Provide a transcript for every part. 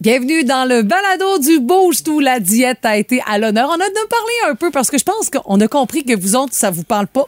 Bienvenue dans le balado du boost où la diète a été à l'honneur. On a de parler un peu parce que je pense qu'on a compris que vous autres, ça vous parle pas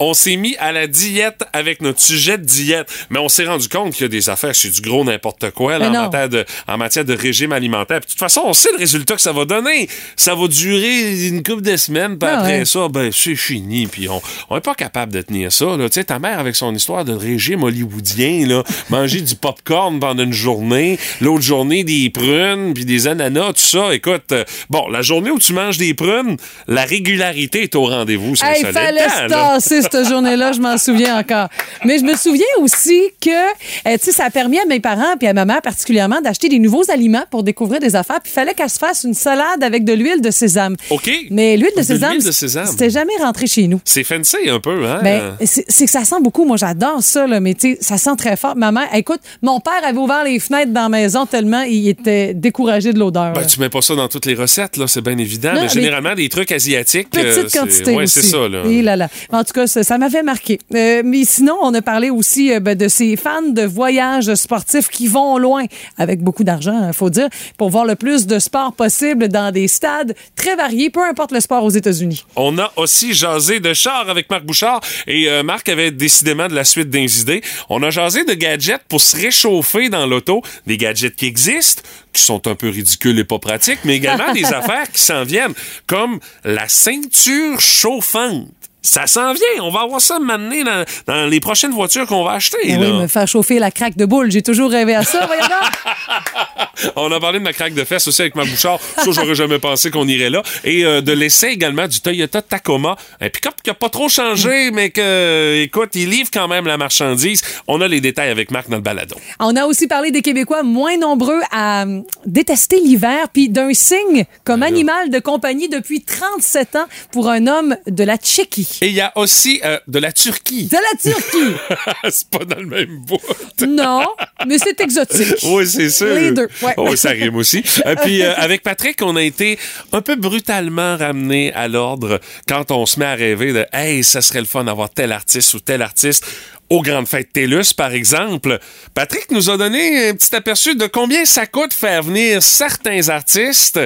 On s'est mis à la diète avec notre sujet de diète, mais on s'est rendu compte qu'il y a des affaires, c'est du gros n'importe quoi là, en, matière de, en matière de régime alimentaire. Puis de toute façon, on sait le résultat que ça va donner. Ça va durer une couple de semaines, puis Ah après ouais. ça, ben c'est fini. Puis on, on est pas capable de tenir ça. Là. Tu sais, ta mère avec son histoire de régime hollywoodien, là, manger du popcorn pendant une journée, l'autre journée des prunes, puis des ananas, tout ça. Écoute, euh, bon, la journée où tu manges des prunes, la régularité est au rendez-vous. C'est Hey, solide tasser cette journée-là, je m'en souviens encore. Mais je me souviens aussi que, euh, tu sais, ça a permis à mes parents puis à ma mère particulièrement d'acheter des nouveaux aliments pour découvrir des affaires. Puis il fallait qu'elle se fasse une salade avec de l'huile de sésame. OK. Mais l'huile de sésame, c'était jamais rentré chez nous. C'est fancy un peu, hein? Ben, c'est que ça sent beaucoup. Moi, j'adore ça, là, mais tu sais, ça sent très fort. Ma mère, écoute, mon père avait ouvert les fenêtres dans la maison tellement il était découragé de l'odeur. Ben, tu mets pas ça dans toutes les recettes, là, c'est bien évident. Non, mais mais généralement, des trucs asiatiques. euh, Petite c'est- quantité aussi. c'est ça, là. Et là, là. En tout cas, ça, ça m'avait marqué. Euh, mais sinon, on a parlé aussi euh, ben, de ces fans de voyages sportifs qui vont loin, avec beaucoup d'argent, il faut dire, pour voir le plus de sport possible dans des stades très variés, peu importe le sport aux États-Unis. On a aussi jasé de char avec Marc Bouchard et euh, Marc avait décidément de la suite des idées. On a jasé de gadgets pour se réchauffer dans l'auto, des gadgets qui existent, qui sont un peu ridicules et pas pratiques, mais également des affaires qui s'en viennent, comme la ceinture chauffante. Ça s'en vient. On va avoir ça maintenant dans, dans les prochaines voitures qu'on va acheter. Ah là. oui, me faire chauffer la craque de boule. J'ai toujours rêvé à ça, voyons. On a parlé de ma craque de fesses aussi avec ma bouchard. Ça, j'aurais jamais pensé qu'on irait là. Et euh, de l'essai également du Toyota Tacoma. Un pick-up qui a pas trop changé, mais que, écoute, il livre quand même la marchandise. On a les détails avec Marc dans le balado. On a aussi parlé des Québécois moins nombreux à euh, détester l'hiver, puis d'un signe comme animal de compagnie depuis 37 ans pour un homme de la Tchéquie. Et il y a aussi euh, de la Turquie. De la Turquie. c'est pas dans le même bout. non, mais c'est exotique. Oui, c'est sûr. Les deux, ouais. Oui, ça rime aussi. Et puis, euh, avec Patrick, on a été un peu brutalement ramené à l'ordre quand on se met à rêver de « Hey, ça serait le fun d'avoir tel artiste ou tel artiste » aux grandes fêtes TELUS, par exemple. Patrick nous a donné un petit aperçu de combien ça coûte faire venir certains artistes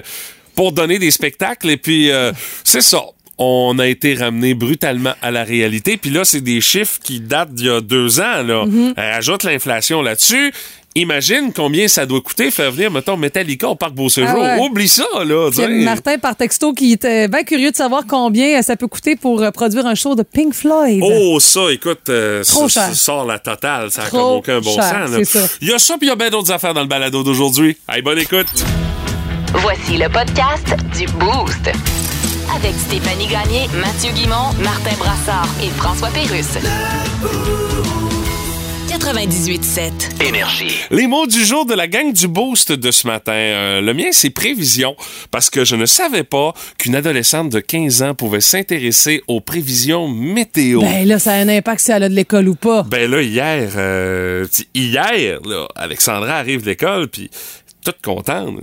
pour donner des spectacles. Et puis, euh, c'est ça. On a été ramené brutalement à la réalité. Puis là, c'est des chiffres qui datent d'il y a deux ans. Là. Mm-hmm. Euh, Ajoute l'inflation là-dessus. Imagine combien ça doit coûter faire venir, mettons, Metallica au Parc Beau-Séjour. Ah ouais. Oublie ça, là. Martin par texto qui était bien curieux de savoir combien ça peut coûter pour euh, produire un show de Pink Floyd. Oh, ça, écoute, euh, Trop ça, cher. ça sort la totale. Ça n'a comme aucun bon cher, sens. là. c'est ça. Il y a ça, puis il y a bien d'autres affaires dans le balado d'aujourd'hui. Allez, bonne écoute. Voici le podcast du Boost. Avec Stéphanie Gagné, Mathieu Guimont, Martin Brassard et François Pérusse. 98.7. Énergie. Les mots du jour de la gang du Boost de ce matin. Euh, le mien, c'est prévision, parce que je ne savais pas qu'une adolescente de 15 ans pouvait s'intéresser aux prévisions météo. Ben là, ça a un impact si elle a de l'école ou pas. Ben là, hier, euh, hier, là, Alexandra arrive de l'école, puis toute contente.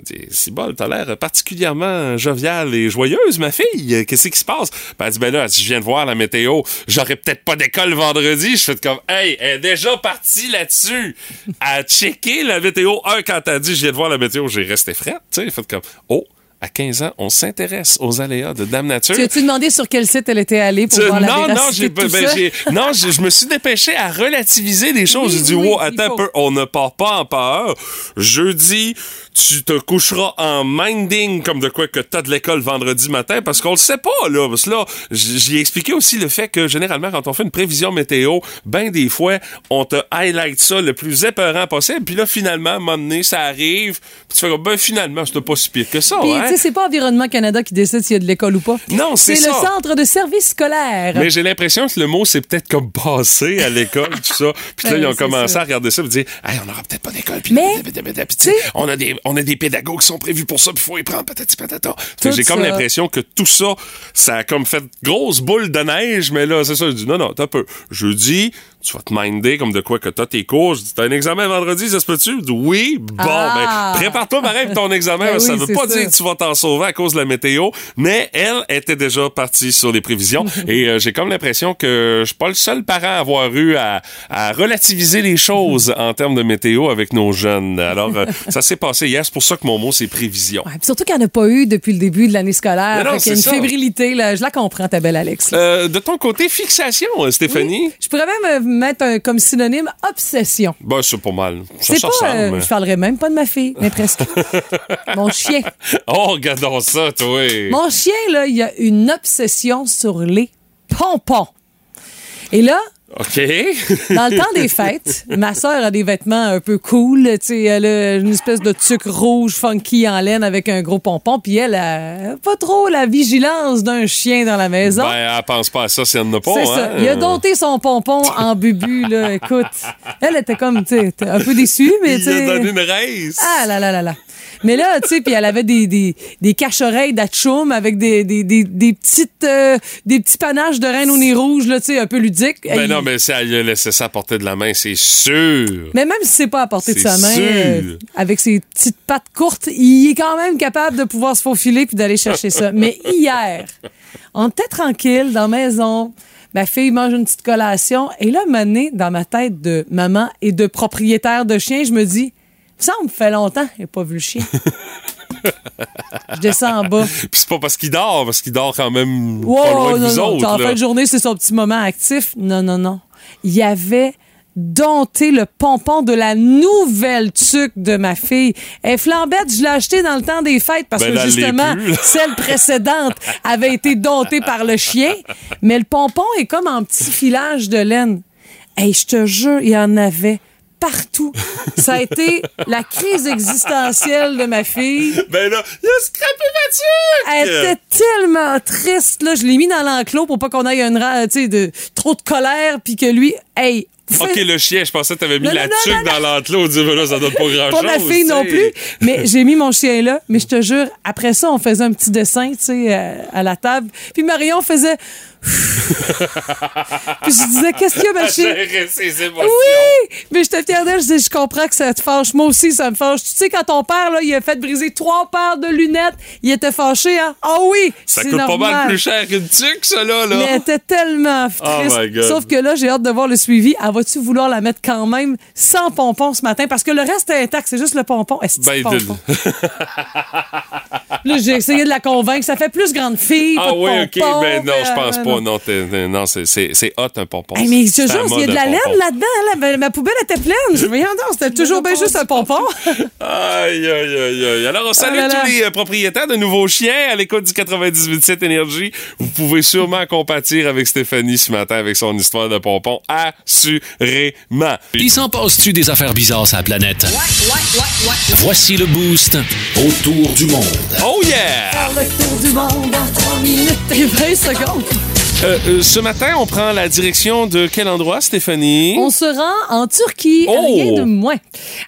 Bon, t'as l'air particulièrement joviale et joyeuse, ma fille. Qu'est-ce qui se passe? Ben, elle dit, ben là, dit, je viens de voir la météo. J'aurais peut-être pas d'école vendredi. Je fais comme, hey, elle est déjà partie là-dessus. À checker la météo. Un, quand t'as dit, je viens de voir la météo, j'ai resté frette, tu sais. Fait comme, oh, à 15 ans, on s'intéresse aux aléas de Dame Nature. Tu as-tu demandé sur quel site elle était allée pour Tu- voir la non, non, j'ai, ben, ça? j'ai- non, j'ai- je me suis dépêché à relativiser les choses. Oui, j'ai dit, oui, wow, attends un peu, on ne part pas en peur. Jeudi, tu te coucheras en minding comme de quoi que t'as de l'école vendredi matin parce qu'on le sait pas, là. Parce que là, j- j'y ai expliqué aussi le fait que généralement, quand on fait une prévision météo, ben des fois, on te highlight ça le plus épeurant possible. Puis là, finalement, à un moment donné, ça arrive. Puis tu fais ben finalement, c'était pas si pire que ça, hein? C'est pas Environnement Canada qui décide s'il y a de l'école ou pas. Non, c'est C'est le ça. centre de service scolaire. Mais j'ai l'impression que le mot, c'est peut-être comme passé à l'école, tout ça. Puis là, Ouais, ils ont commencé ça. à regarder ça et dire, hey, on n'aura peut-être pas d'école. Puis on a des, on a des pédagogues qui sont prévus pour ça, puis il faut y prendre patati patata. J'ai comme ça. l'impression que tout ça, ça a comme fait grosse boule de neige, mais là, c'est ça, je dis, non, non, t'as peu. Jeudi, tu vas te minder comme de quoi que t'as tes cours. Je dis, t'as un examen vendredi, ça se peut-tu? Oui. Bon, Ah. ben, prépare-toi pareil pour ton examen. Ben oui, ça veut pas ça. dire que tu vas t'en sauver à cause de la météo. Mais elle était déjà partie sur les prévisions. et euh, j'ai comme l'impression que je suis pas le seul parent à avoir eu à, à relativiser les choses en termes de météo avec nos jeunes. Alors, euh, ça s'est passé hier. C'est pour ça que mon mot, c'est prévision. Ouais, surtout qu'il n'y en a pas eu depuis le début de l'année scolaire. Non, y a une ça. fébrilité, là. Je la comprends, ta belle Alex. Euh, de ton côté, fixation, euh, Stéphanie? Je pourrais même euh, mettre un- comme synonyme obsession. Ben, c'est pas mal. Ça pas. euh, je parlerai même pas de ma fille, mais presque. Mon chien. Oh, regardons ça, toi. Mon chien, là, il a une obsession sur les pompons. Et là, OK. dans le temps des fêtes, ma sœur a des vêtements un peu cool. Tu sais, elle a une espèce de tuque rouge funky en laine avec un gros pompon. Puis elle a pas trop la vigilance d'un chien dans la maison. ben, elle pense pas à ça si elle n'a pas. C'est hein? ça. Il a dompté son pompon en bubu, là. Écoute, elle était comme, tu sais, un peu déçue, mais tu Il a donné une race. Ah là là là là. Mais là, tu sais, puis elle avait des, des, des cache-oreilles d'Atchoum avec des, des, des, des petites, euh, des petits panaches de reine au nez rouge, là, tu sais, un peu ludiques. Ben Elle- non, mais si elle a laissé ça à portée de la main, c'est sûr. Mais même si c'est pas à portée de sa main, sûr. euh, avec ses petites pattes courtes, il est quand même capable de pouvoir se faufiler puis d'aller chercher ça. Mais hier, on était tranquille dans la maison. Ma fille mange une petite collation. Et là, mané dans ma tête de maman et de propriétaire de chien, je me dis, ça me fait longtemps, j'ai pas vu le chien. je descends en bas. Puis c'est pas parce qu'il dort, parce qu'il dort quand même pas Wow, de non, vous non, autres. En fin de journée, c'est son petit moment actif. Non, non, non. Il y avait dompté le pompon de la nouvelle tuque de ma fille. Elle est flambette, je l'ai acheté dans le temps des fêtes parce Ben, que justement, plus, celle précédente avait été domptée par le chien. Mais le pompon est comme en petit filage de laine. Hey, je te jure, il y en avait partout. Ça a été la crise existentielle de ma fille. Ben là, il a scrappé ma Elle était tellement triste. Là. Je l'ai mis dans l'enclos pour pas qu'on aille une tu sais, de trop de colère puis que lui, hey, Ok, le chien, je pensais que t'avais mis Non, la non, non, tuque dans l'enclos. Dit, ben là, ça donne pas grand-chose. pas ma fille non tu plus. Mais j'ai mis mon chien là. Mais je te jure, après ça, on faisait un petit dessin, tu sais, euh, à la table. Puis Marion faisait. Puis je disais, qu'est-ce qu'il y a, ma chérie? Gérer ses émotions. Oui! Mais je te d'elle, je dis, je comprends que ça te fâche. Moi aussi, ça me fâche. Tu sais, quand ton père, là, il a fait briser trois paires de lunettes, il était fâché, hein? Ah oui! Ça coûte pas mal plus cher qu'une tuque, ça, là. là. Mais elle était tellement Oh triste. my God. Sauf que là, j'ai hâte de voir le suivi. Elle va-tu vouloir la mettre quand même sans pompon ce matin? Parce que le reste est intact, c'est juste le pompon. Est-ce que Ben, pompon? Là, j'ai essayé de la convaincre. Ça fait plus grande fille. Ah pas de oui, ok, ben non, je pense euh, pas. Non, t'es- t'es- non c'est- hot un pompon. Hey, mais je jure, il y a de la laine là-dedans. Là. Ma- poubelle était pleine. Je me dis, non, c'était toujours bien juste un pompon. Aïe, aïe, aïe, aïe. Alors, on salue Ah là là. tous les euh, propriétaires de nouveaux chiens à l'écoute du 98.7 Énergie. Vous pouvez sûrement compatir avec Stéphanie ce matin avec son histoire de pompon. Assurément. Il s'en passe-tu des affaires bizarres sur la planète? Voici le boost autour du monde. Oh yeah! Le tour du monde en 3 minutes et 20 secondes. Euh, euh, ce matin, on prend la direction de quel endroit, Stéphanie? On se rend en Turquie, Oh! rien de moins,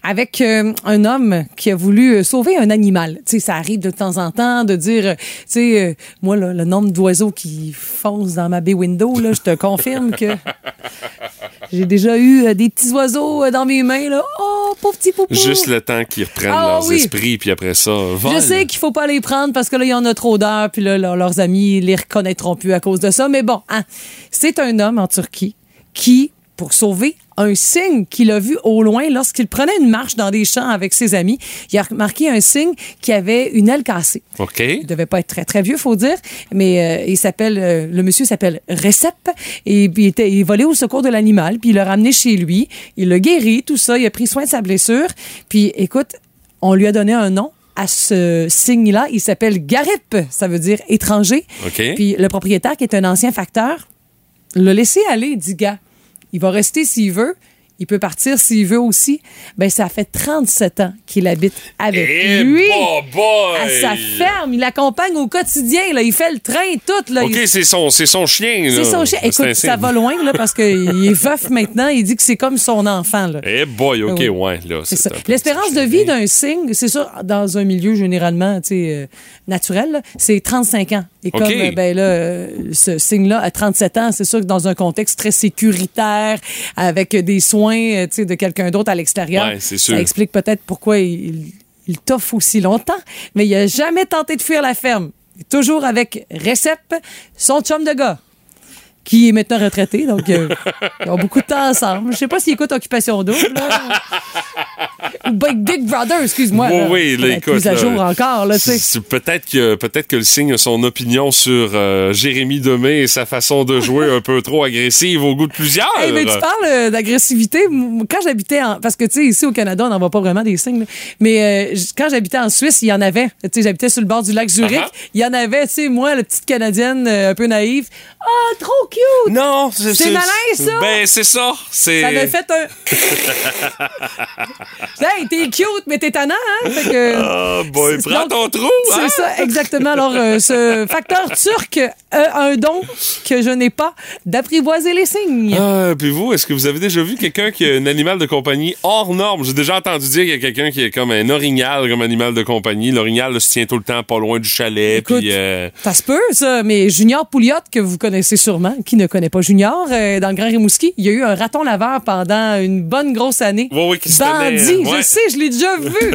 avec euh, un homme qui a voulu sauver un animal. Tu sais, ça arrive de temps en temps de dire, tu sais, euh, moi, là, le nombre d'oiseaux qui foncent dans ma baie window, là, je te confirme que j'ai déjà eu euh, des petits oiseaux euh, dans mes mains, là. Oh, pauvre petit poupou. Juste le temps qu'ils reprennent Ah leurs oui. esprits, puis après ça, volent. Je sais qu'il faut pas les prendre parce que là, il y en a trop d'heures, puis là, leur- leurs amis les reconnaîtront plus à cause de ça. Mais bon, hein, c'est un homme en Turquie qui, pour sauver un signe qu'il a vu au loin lorsqu'il prenait une marche dans des champs avec ses amis, il a remarqué un signe qui avait une aile cassée. OK. Il devait pas être très très vieux, faut dire, mais euh, il s'appelle euh, le monsieur s'appelle Recep et puis il était il volait au secours de l'animal, puis il l'a ramené chez lui, il l'a guéri, tout ça, il a pris soin de sa blessure, puis écoute, on lui a donné un nom à ce signe-là, il s'appelle Garip, ça veut dire étranger. OK. Puis le propriétaire qui est un ancien facteur l'a laissé aller, dit gars, il va rester s'il veut. Il peut partir s'il veut aussi. Ben, ça fait 37 ans qu'il habite avec Eh, lui. À sa ferme. Il l'accompagne au quotidien. Là. Il fait le train, tout. Là. OK, Il- c'est son, c'est son chien. c'est son chien. C'est Écoute, ça signe. va loin, là, parce qu'il est veuf maintenant. Il dit que c'est comme son enfant, là. Eh boy, OK, Oui. ouais, là. C'est L'espérance de vie d'un cygne, c'est ça, dans un milieu généralement tu sais, euh, naturel, c'est 35 ans. Et comme ben là, euh, ce cygne-là, à 37 ans, c'est sûr que dans un contexte très sécuritaire, avec des soins euh, de quelqu'un d'autre à l'extérieur, Ouais, ça explique peut-être pourquoi il, il, toffe aussi longtemps. Mais il a jamais tenté de fuir la ferme. Toujours avec Recep, son chum de gars qui est maintenant retraité, donc euh, ils ont beaucoup de temps ensemble. Je sais pas s'il écoute Occupation Double. là. Ou Big, Big Brother, excuse-moi. Oui, là. oui, là, écoute. Plus à là, jour encore, là, tu sais. c'est- Peut-être que, peut-être que le signe a son opinion sur euh, Jérémy Demé et sa façon de jouer un peu trop agressive au goût de plusieurs. Hey, mais tu parles euh, d'agressivité. Quand j'habitais en. Parce que, tu sais, ici au Canada, on n'en voit pas vraiment des signes. là. Mais euh, quand j'habitais en Suisse, il y en avait. Tu sais, j'habitais sur le bord du lac Zurich. Ah. Il y en avait, tu sais, moi, la petite Canadienne un peu naïve. Ah, trop cute! Non, C'est malin, ça? Ben, c'est ça. C'est. Ça m'a fait un. hey, t'es cute, mais t'es tannant, hein? Fait que. Ah, boy, prends ton trou, hein? C'est ça, exactement. Alors, euh, ce facteur turc a un don que je n'ai pas d'apprivoiser les signes. Ah, puis vous, est-ce que vous avez déjà vu quelqu'un qui a un animal de compagnie hors norme? J'ai déjà entendu dire qu'il y a quelqu'un qui est comme un orignal comme animal de compagnie. L'orignal se tient tout le temps pas loin du chalet. Écoute, euh, Ça se peut, ça, mais Junior Pouliot, que vous connaissez sûrement, qui ne connaît pas Junior, euh, dans le Grand Rimouski, il y a eu un raton laveur pendant une bonne grosse année. Oui, oui, qui se Bandit, tenait, ouais. je sais, je l'ai déjà vu.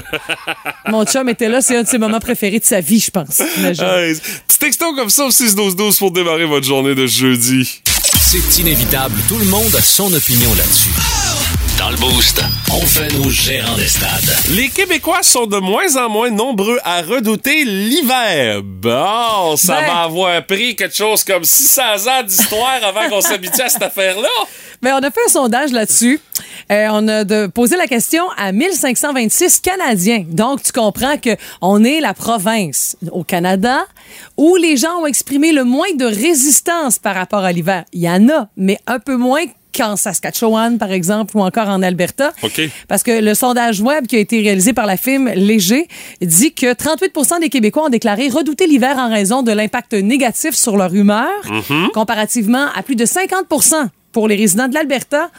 Mon chum était là, c'est un de ses moments préférés de sa vie, je pense. Petit texto comme ça au 6-12-12 pour démarrer votre journée de jeudi. C'est inévitable, tout le monde a son opinion là-dessus. Dans le Boost, on fait nos gérants des stades. Les Québécois sont de moins en moins nombreux à redouter l'hiver. Bon, ça Ben. va avoir pris quelque chose comme 600 ans d'histoire avant qu'on s'habitue à cette affaire-là. Mais on a fait un sondage là-dessus. Euh, on a de, posé la question à 1526 Canadiens. Donc, tu comprends que on est la province au Canada où les gens ont exprimé le moins de résistance par rapport à l'hiver. Il y en a, mais un peu moins qu'en Saskatchewan, par exemple, ou encore en Alberta. Parce que le sondage web qui a été réalisé par la firme Léger dit que 38% des Québécois ont déclaré redouter l'hiver en raison de l'impact négatif sur leur humeur, comparativement à plus de 50% pour les résidents de l'Alberta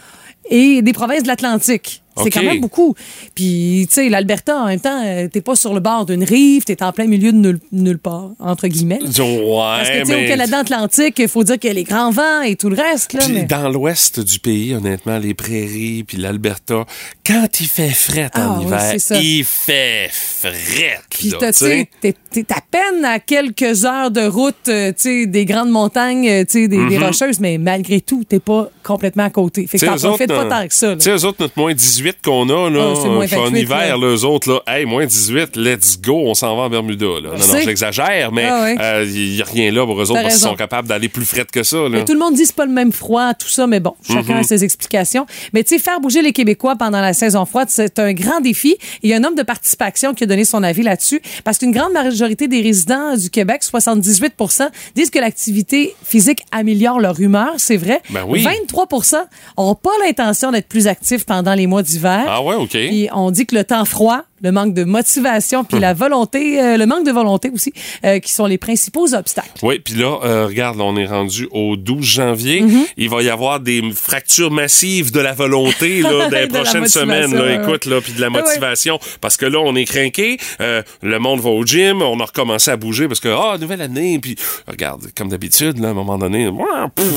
et des provinces de l'Atlantique. C'est quand même beaucoup. Puis, tu sais, l'Alberta, en même temps, euh, t'es pas sur le bord d'une rive, t'es en plein milieu de nulle, nulle part, entre guillemets. Ouais, Parce que, tu sais, mais... au Canada Atlantique, il faut dire qu'il y a les grands vents et tout le reste. Là, Puis mais- dans l'ouest du pays, honnêtement, les prairies puis l'Alberta, quand il fait fret en Ah oui, hiver, il fait fret. Puis, tu sais, t'es, à peine à quelques heures de route, euh, tu sais, des grandes montagnes, euh, tu sais, des, des rocheuses, mais malgré tout, t'es pas complètement à côté. Fait que Mhm. T'en profites pas tant que ça. Tu sais, eux autres, notre moins 18 qu'on a, là, Ah, euh, en 28, hiver, là. eux autres, là, hey, moins 18, let's go, on s'en va en Bermuda, là. Non, non, sais. je l'exagère, mais Ah ouais. euh, il y a rien là pour eux autres parce qu'ils sont capables d'aller plus fret que ça, là. Mais tout le monde dit que c'est pas le même froid, tout ça, mais bon, chacun Mhm. a ses explications. Mais tu sais, faire bouger les Québécois pendant la saison froide, c'est un grand défi. Il y a un homme de participation qui a donné son avis là-dessus, parce qu'une grande majorité des résidents du Québec, 78% disent que l'activité physique améliore leur humeur, c'est vrai. Ben oui. 23% ont pas l'intention d'être plus actifs pendant les mois d'hiver. Ah ouais, OK. Puis on dit que le temps froid, le manque de motivation, puis la volonté, euh, le manque de volonté aussi, euh, qui sont les principaux obstacles. Oui, puis là, euh, regarde, là, on est rendu au 12 janvier. Mhm. Il va y avoir des fractures massives de la volonté là, dans les De la prochaines semaines. Là, ouais, écoute, là, puis de la ouais. motivation. Parce que là, on est craqué. le monde va au gym. On a recommencé à bouger parce que, ah, nouvelle année. Puis, regarde, comme d'habitude, là, à un moment donné,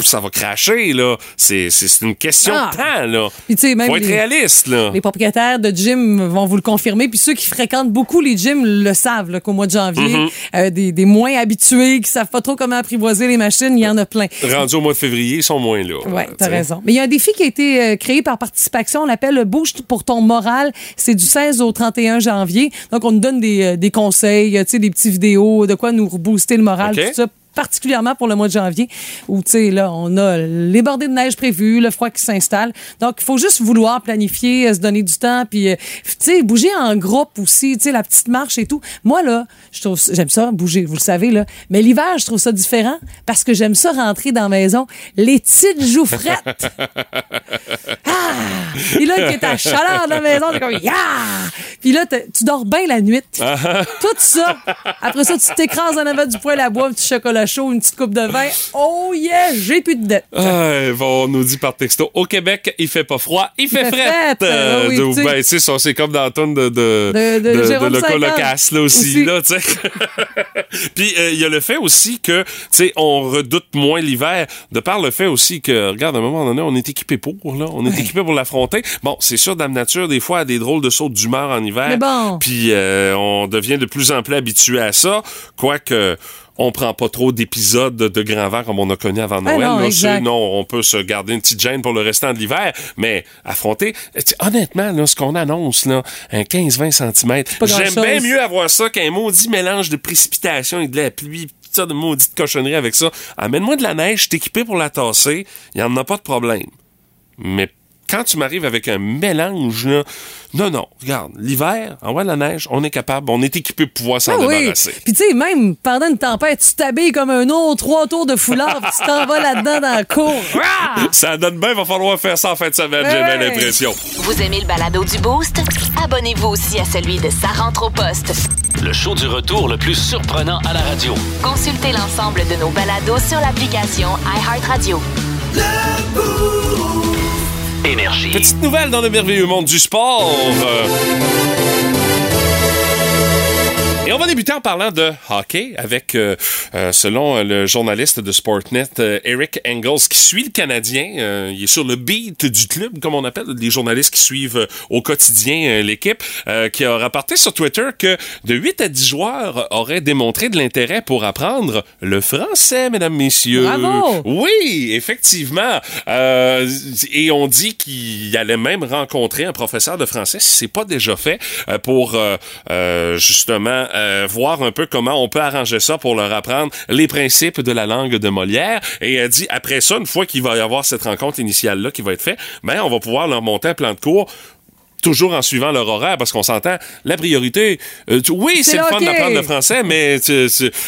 ça va cracher. là. C'est c'est une question Ah. de temps. Là. Puis tu sais, même Faut être les- réaliste. Là. Les propriétaires de gym vont vous le confirmer. Puis ceux qui fréquentent beaucoup les gyms le savent qu'au mois de janvier, Mm-hmm. euh, des, des moins habitués qui savent pas trop comment apprivoiser les machines, il y en a plein. Rendu au mois de février, ils sont moins là. Oui, là, t'as tu sais. raison. Mais il y a un défi qui a été euh, créé par participation. On l'appelle le Bouge pour ton moral. C'est du 16 au 31 janvier. Donc, on nous donne des, euh, des conseils, euh, des petites vidéos, de quoi nous rebooster le moral, OK. tout ça particulièrement pour le mois de janvier, où, tu sais, là, on a les bordées de neige prévues, le froid qui s'installe. Donc, il faut juste vouloir planifier, euh, se donner du temps, puis, euh, tu sais, bouger en groupe aussi, tu sais, la petite marche et tout. Moi, là, je trouve, j'aime ça, bouger, vous le savez, là. Mais l'hiver, je trouve ça différent parce que j'aime ça rentrer dans la maison, les petites joues frettes. ah! Puis là, qui est à chaleur dans la maison, t'es comme, yeah! Puis là, t'es- tu dors bien la nuit. Tout ça. Après ça, tu t'écrases en avant du poêle à bois, un petit chocolat chaud, une petite coupe de vin. Oh yeah, j'ai plus de dette. Ah, bon, on nous dit par texto, au Québec, il fait pas froid, il fait frette. Euh, Oui, de- tu sais. ben, c'est ça, c'est comme dans la tonne de, de, De- de de, Jérôme de Loco 50. Locasse, là aussi, Aussi. là, tu sais. Puis, euh, il y a le fait aussi que, tu sais, on redoute moins l'hiver, de par le fait aussi que, regarde, à un moment donné, on est équipé pour, là. On est équipé pour l'affronter. Bon, c'est sûr, Dame Nature, des fois, a des drôles de sautes d'humeur en hiver. Mais bon. Puis, euh, on devient de plus en plus habitué à ça, quoique... On prend pas trop d'épisodes de grand vent comme on a connu avant Ah Noël. non, là. on peut se garder une petite gêne pour le restant de l'hiver, mais affronter, honnêtement, là, ce qu'on annonce, là, un 15-20 cm, j'aime bien mieux avoir ça qu'un maudit mélange de précipitation et de la pluie, ça, de maudite cochonnerie avec ça. Amène-moi de la neige, je équipé pour la tasser, il y en a pas de problème. Mais quand tu m'arrives avec un mélange, là, non, non, regarde, l'hiver, en de la neige, on est capable, on est équipé pour pouvoir s'en Ah oui. débarrasser. Puis tu sais, même pendant une tempête, tu t'habilles comme un autre, trois tours de foulard, puis tu t'en vas là-dedans dans la cour. Ça donne bien, va falloir faire ça en fin de semaine, j'ai bien l'impression. Vous aimez le balado du Boost? Abonnez-vous aussi à celui de Sa rentre au poste. Le show du retour le plus surprenant à la radio. Consultez l'ensemble de nos balados sur l'application iHeartRadio. Petite nouvelle dans le merveilleux monde du sport. Euh, Et on va débuter en parlant de hockey avec, euh, euh, selon euh, le journaliste de Sportnet, euh, Eric Engels, qui suit le Canadien. Euh, il est sur le beat du club, comme on appelle, les journalistes qui suivent au quotidien l'équipe, euh, qui a rapporté sur Twitter que de 8 à 10 joueurs auraient démontré de l'intérêt pour apprendre le français, mesdames, messieurs. Bravo! Oui, effectivement. Euh, et on dit qu'il allait même rencontrer un professeur de français, si c'est pas déjà fait, euh, pour justement euh, voir un peu comment on peut arranger ça pour leur apprendre les principes de la langue de Molière. Et elle dit, après ça, une fois qu'il va y avoir cette rencontre initiale-là qui va être faite, ben, on va pouvoir leur monter un plan de cours toujours en suivant leur horaire, parce qu'on s'entend, la priorité, euh, tu- oui, C'est le fun d'apprendre le français, mais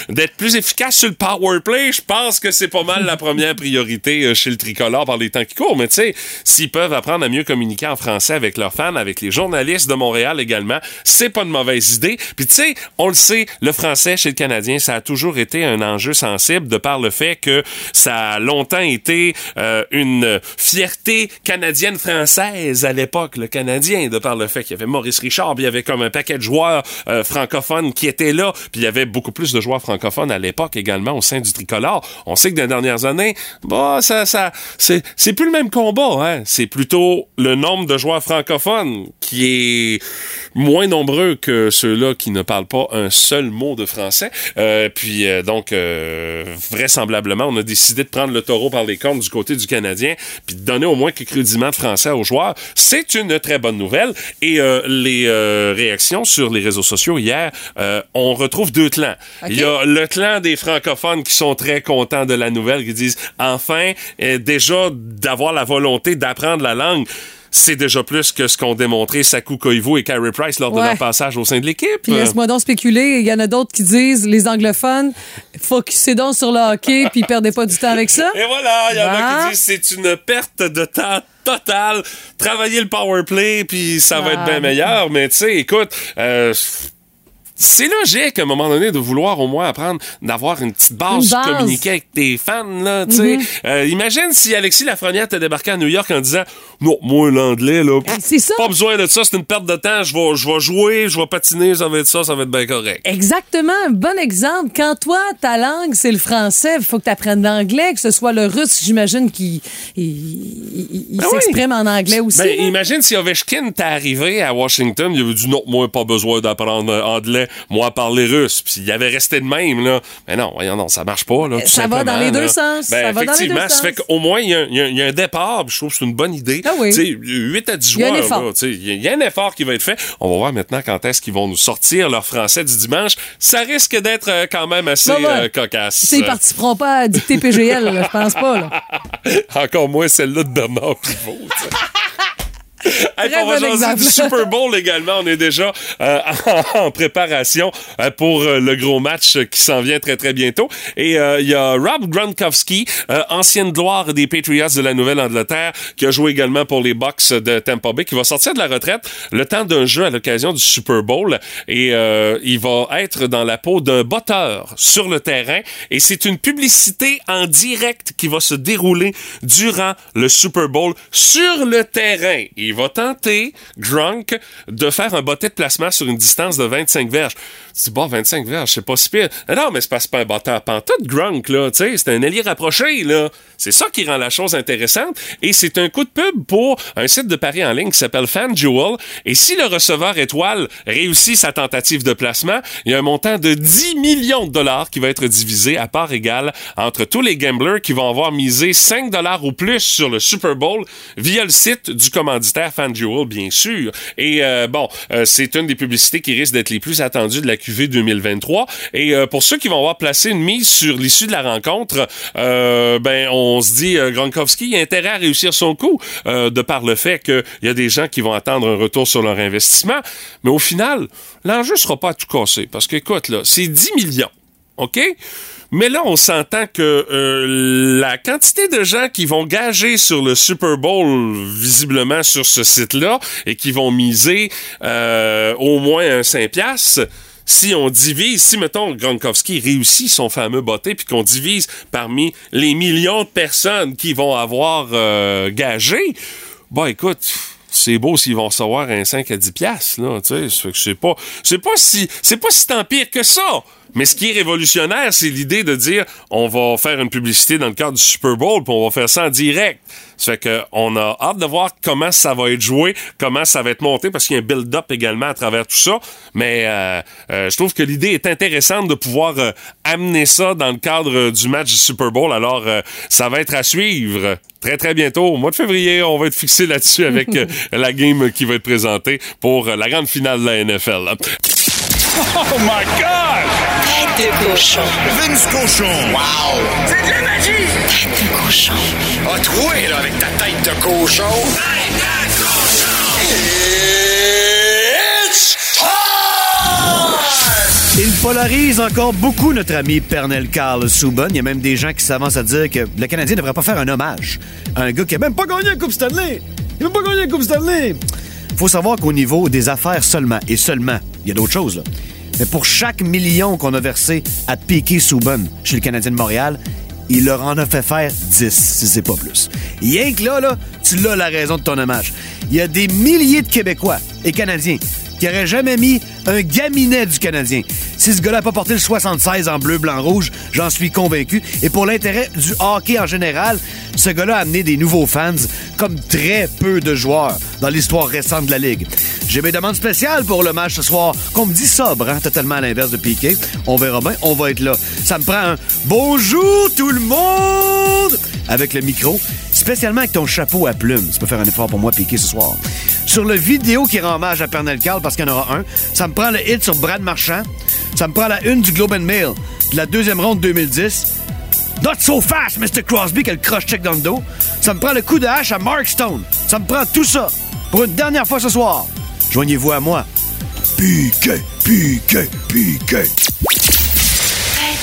d'être plus efficace sur le power play, je pense que c'est pas mal la première priorité euh, chez le tricolore par les temps qui courent. Mais tu sais, s'ils peuvent apprendre à mieux communiquer en français avec leurs fans, avec les journalistes de Montréal également, c'est pas une mauvaise idée. Puis tu sais, on le sait, le français chez le Canadien, ça a toujours été un enjeu sensible de par le fait que ça a longtemps été euh, une fierté canadienne-française à l'époque, le Canadien, de par le fait qu'il y avait Maurice Richard, puis il y avait comme un paquet de joueurs euh, francophones qui étaient là, puis il y avait beaucoup plus de joueurs francophones à l'époque également au sein du tricolore. On sait que dans les dernières années, bah ça, ça, c'est, plus le même combat, hein. C'est plutôt le nombre de joueurs francophones qui est moins nombreux que ceux-là qui ne parlent pas un seul mot de français. Euh, puis euh, donc, vraisemblablement, on a décidé de prendre le taureau par les cornes du côté du Canadien, puis de donner au moins quelques rudiments de français aux joueurs. C'est une très bonne nouvelle. Et euh, les euh, réactions sur les réseaux sociaux hier, euh, on retrouve deux clans. Il y a le clan des francophones qui sont très contents de la nouvelle, qui disent enfin, euh, déjà d'avoir la volonté d'apprendre la langue. C'est déjà plus que ce qu'ont démontré Saku Koivu et Carey Price lors de leur passage au sein de l'équipe. Puis laisse-moi donc spéculer, il y en a d'autres qui disent, les anglophones, focussez donc sur le hockey, puis perdez pas du temps avec ça. Et voilà, il y en a Ah. qui disent c'est une perte de temps totale. Travailler le power play, puis ça va Ah. être bien meilleur. Mais tu sais, écoute, euh, c'est logique à un moment donné de vouloir au moins apprendre d'avoir une petite base, base. communiquer avec tes fans là, tu sais. Euh, imagine si Alexis Lafrenière te débarquait à New York en disant "Non, moi l'anglais là, C'est ça. pas besoin de ça, c'est une perte de temps, je vais je vais jouer, je vais patiner, ça va être ça, ça va être bien correct." Exactement, un bon exemple. Quand toi, ta langue, c'est le français, faut que tu apprennes l'anglais, que ce soit le russe, j'imagine, qui il, il- il Ben oui. s'exprime en anglais aussi. Ben, imagine si Ovechkin t'est arrivé à Washington, il avait dit non, moi, pas besoin d'apprendre euh, anglais. moi, parler russe. Puis il avait resté de même, là. Mais non, voyons, non, ça marche pas, là. tout Ça va dans les deux là. sens. Ben, Ça va dans les effectivement, deux ça fait qu'au moins, il y, a un- il y a- il y a un départ. Je trouve que c'est une bonne idée. Ah oui. Tu sais, 8 à 10 Il y a un joueurs, il y y a un effort qui va être fait. On va voir maintenant quand est-ce qu'ils vont nous sortir leur français du dimanche. Ça risque d'être euh, quand même assez ouais. euh, cocasse. Ils participeront pas à dicter PGL, je pense pas. Là. Encore moins celle-là de Bernard Pivot. Hey, on va jaser du Super Bowl également. On est déjà euh, en, en préparation euh, pour euh, le gros match qui s'en vient très très bientôt. Et euh, il y a Rob Gronkowski, euh, ancienne gloire des Patriots de la Nouvelle-Angleterre, qui a joué également pour les Bucks de Tampa Bay, qui va sortir de la retraite le temps d'un jeu à l'occasion du Super Bowl. Et euh, il va être dans la peau d'un botteur sur le terrain. Et c'est une publicité en direct qui va se dérouler durant le Super Bowl sur le terrain. Il va tenter, Gronk, de faire un botté de placement sur une distance de 25 verges. Tu dis, bon, 25 verges, c'est pas si pire. Non, mais c'est pas, un botteur pantoute, Gronk, là. Tu sais, c'est un allié rapproché, là. C'est ça qui rend la chose intéressante. Et c'est un coup de pub pour un site de paris en ligne qui s'appelle FanDuel. Et si le receveur étoile réussit sa tentative de placement, il y a un montant de 10 millions de dollars qui va être divisé à part égale entre tous les gamblers qui vont avoir misé 5 dollars ou plus sur le Super Bowl via le site du commanditaire FanDuel, bien sûr. Et euh, bon, euh, c'est une des publicités qui risque d'être les plus attendues de la QV 2023. Et euh, pour ceux qui vont avoir placé une mise sur l'issue de la rencontre, euh, ben on se dit euh, Gronkowski a intérêt à réussir son coup euh, de par le fait qu'il y a des gens qui vont attendre un retour sur leur investissement. Mais au final, l'enjeu sera pas à tout casser parce que écoute là, c'est 10 millions. OK? Mais là, on s'entend que euh, la quantité de gens qui vont gager sur le Super Bowl, visiblement sur ce site-là, et qui vont miser euh, au moins un 5 piastres, si on divise, si, mettons, Gronkowski réussit son fameux botté, puis qu'on divise parmi les millions de personnes qui vont avoir euh, gagé, bah écoute, c'est beau s'ils vont recevoir un 5 à 10 piastres, là, tu sais. C'est pas, c'est pas si, c'est pas si tant pire que ça. Mais ce qui est révolutionnaire, c'est l'idée de dire, on va faire une publicité dans le cadre du Super Bowl, puis on va faire ça en direct. Ça fait que on a hâte de voir comment ça va être joué, comment ça va être monté, parce qu'il y a un build-up également à travers tout ça. Mais euh, euh, je trouve que l'idée est intéressante de pouvoir euh, amener ça dans le cadre du match du Super Bowl. Alors, euh, ça va être à suivre très très bientôt, au mois de février. On va être fixé là-dessus avec la game qui va être présentée pour la grande finale de la NFL. Oh my God! Tête de cochon. Vince Cochon! Wow! C'est de la magie! Tête de cochon. A troué, là, avec ta tête de cochon. Tête de cochon! It's time! Il polarise encore beaucoup notre ami Pernell Carl Subban. Il y a même des gens qui s'avancent à dire que le Canadien ne devrait pas faire un hommage à un gars qui a même pas gagné la Coupe Stanley. Il a même pas gagné la Coupe Stanley. Faut savoir qu'au niveau des affaires seulement, et seulement, il y a d'autres choses, là. Mais pour chaque million qu'on a versé à Piquet Subban chez le Canadien de Montréal, il leur en a fait faire 10, si c'est pas plus. Rien que là, là, tu l'as la raison de ton hommage. Il y a des milliers de Québécois et Canadiens qui auraient jamais mis un gaminet du Canadien. Si ce gars-là n'a pas porté le 76 en bleu, blanc, rouge, j'en suis convaincu. Et pour l'intérêt du hockey en général, ce gars-là a amené des nouveaux fans comme très peu de joueurs dans l'histoire récente de la Ligue. J'ai mes demandes spéciales pour le match ce soir, qu'on me dit sobre, hein, totalement à l'inverse de Piqué. On verra bien, on va être là. Ça me prend un bonjour tout le monde avec le micro, spécialement avec ton chapeau à plumes. Tu peux faire un effort pour moi, Piqué, ce soir. Sur le vidéo qui rend hommage à Pernell Carl, parce qu'il y en aura un, ça me prend le hit sur Brad Marchand, ça me prend la une du Globe and Mail de la deuxième ronde 2010. Not so fast, Mr. Crosby, qui a le cross-check dans le dos. Ça me prend le coup de hache à Mark Stone. Ça me prend tout ça pour une dernière fois ce soir. Joignez-vous à moi. Piqué, piqué, piqué.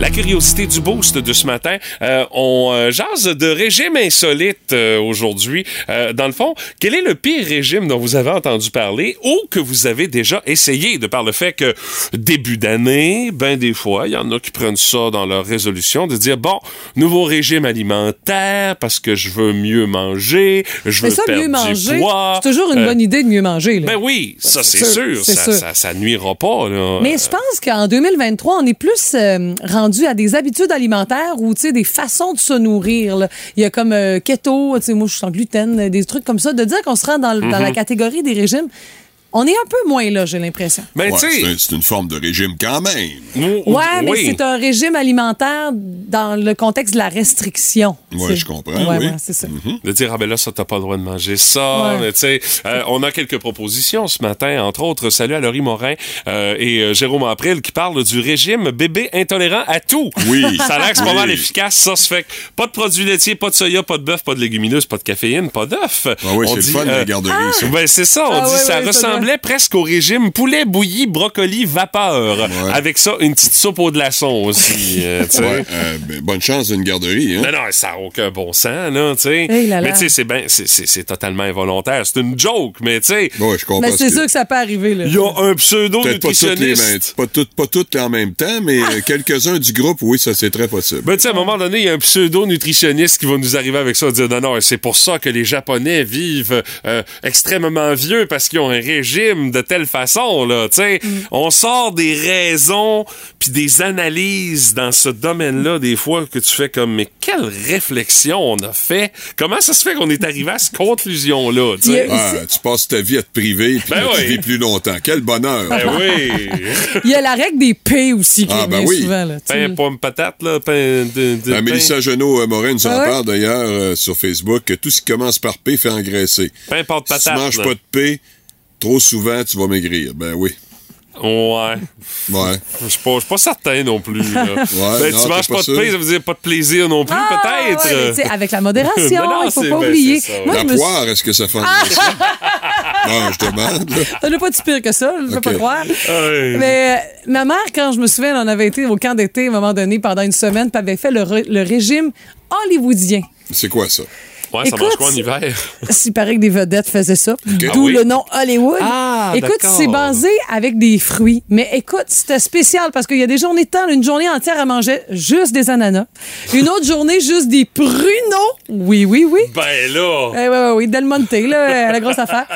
La curiosité du boost de ce matin, euh, on euh, jase de régime insolite euh, aujourd'hui. Euh, dans le fond, quel est le pire régime dont vous avez entendu parler ou que vous avez déjà essayé de par le fait que début d'année, ben des fois, il y en a qui prennent ça dans leur résolution de dire bon, nouveau régime alimentaire parce que je veux mieux manger, je veux Mais ça, perdre mieux du manger, poids. c'est toujours une Euh, bonne idée de mieux manger. Là. Ben oui, ça c'est sûr, ça, sûr. ça, ça nuira pas là. Mais je pense qu'en 2023, on est plus euh, rendu rendu à des habitudes alimentaires ou, des façons de se nourrir. là. Il y a comme euh, keto, tu sais, moi, je suis sans gluten, des trucs comme ça. De dire qu'on se rend dans, dans la catégorie des régimes, on est un peu moins là, j'ai l'impression. Ben, Ouais, tu c'est sais. un- c'est une forme de régime quand même. Ouais, mais oui. c'est un régime alimentaire dans le contexte de la restriction. Sais. je comprends, Ouais, oui. ouais, c'est ça. De dire, ah ben là, ça, t'as pas le droit de manger ça. Ouais. Mais tu sais, euh, on a quelques propositions ce matin, entre autres, salut à Laurie Morin euh, et euh, Jérôme April qui parlent du régime bébé intolérant à tout. Oui. Ça a l'air que c'est pas Oui. mal efficace, ça. se fait que pas de produits laitiers, pas de soya, pas de bœuf, pas de légumineuses, pas de caféine, pas d'œuf. Ah oui, On c'est le fun, euh, la garderie, ça. Ben, c'est ça, on Ah dit ça ouais, ça ressemblait presque au régime poulet bouilli, brocoli, vapeur. Avec ça, une petite soupe au glaçon aussi. euh. Ouais, euh, ben, bonne chance d'une garderie. Hein? Non, non, ça n'a aucun bon sens, là, tu sais. Hey là là. Mais tu sais, c'est ben, c'est- c'est c'est totalement involontaire. C'est une joke, mais tu sais, Ouais, je comprends. Mais ce c'est que- sûr que ça peut arriver, là. il y a un Peut-être pas toutes les mêmes, pseudo-nutritionniste. pas toutes, pas toutes en même temps, mais euh, quelques-uns du groupe, oui, ça c'est très possible. Ben, tu sais, à un moment donné, il y a un pseudo-nutritionniste qui va nous arriver avec ça, dire non, non, c'est pour ça que les Japonais vivent euh, extrêmement vieux parce qu'ils ont un régime de telle façon, là, tu sais. On sort des raisons puis des analyses dans ce domaine-là, des fois, que tu fais comme, mais quelle réflexion on a fait? Comment ça se fait qu'on est arrivé à cette conclusion-là, tu sais? Ah, passes ta vie à te priver, puis Ben là, tu oui. vis plus longtemps. Quel bonheur! Ben oui! Il y a la règle des P aussi qui Ah, revient ben oui. souvent. Là, pain, pomme, patate, là, pain de, de La pain. Mélissa Genot-Morin nous en Ah ouais? parle d'ailleurs euh, sur Facebook que tout ce qui commence par P fait engraisser. Pain, pâte, Si tu patate. manges là. pas de P, trop souvent, tu vas maigrir. Ben oui. Ouais. Ouais. Je suis pas, je suis pas certain non plus. là. ben, non, tu manges pas pas de pain, ça veut dire pas de plaisir non plus, Ah, peut-être. ouais, avec la modération, Non, il faut pas ben, oublier. Moi, La je me suis- poire, est-ce que ça fait non, je demande. Ça n'est pas si pire que ça, je ne peux pas croire. Mais euh, ma mère, quand je me souviens, on avait été au camp d'été à un moment donné pendant une semaine, puis avait fait le, le régime hollywoodien. C'est quoi ça? Ouais, ça Écoute, mange quoi en hiver? Il paraît que des vedettes faisaient ça. Ah D'où oui? le nom Hollywood. Ah, écoute, c'est basé avec des fruits. Mais écoute, c'était spécial parce qu'il y a des journées de temps, une journée entière à manger juste des ananas. Une autre journée, juste des pruneaux. Oui, oui, oui. Ben là! Eh oui, oui, oui, Del Monte, là, la grosse affaire.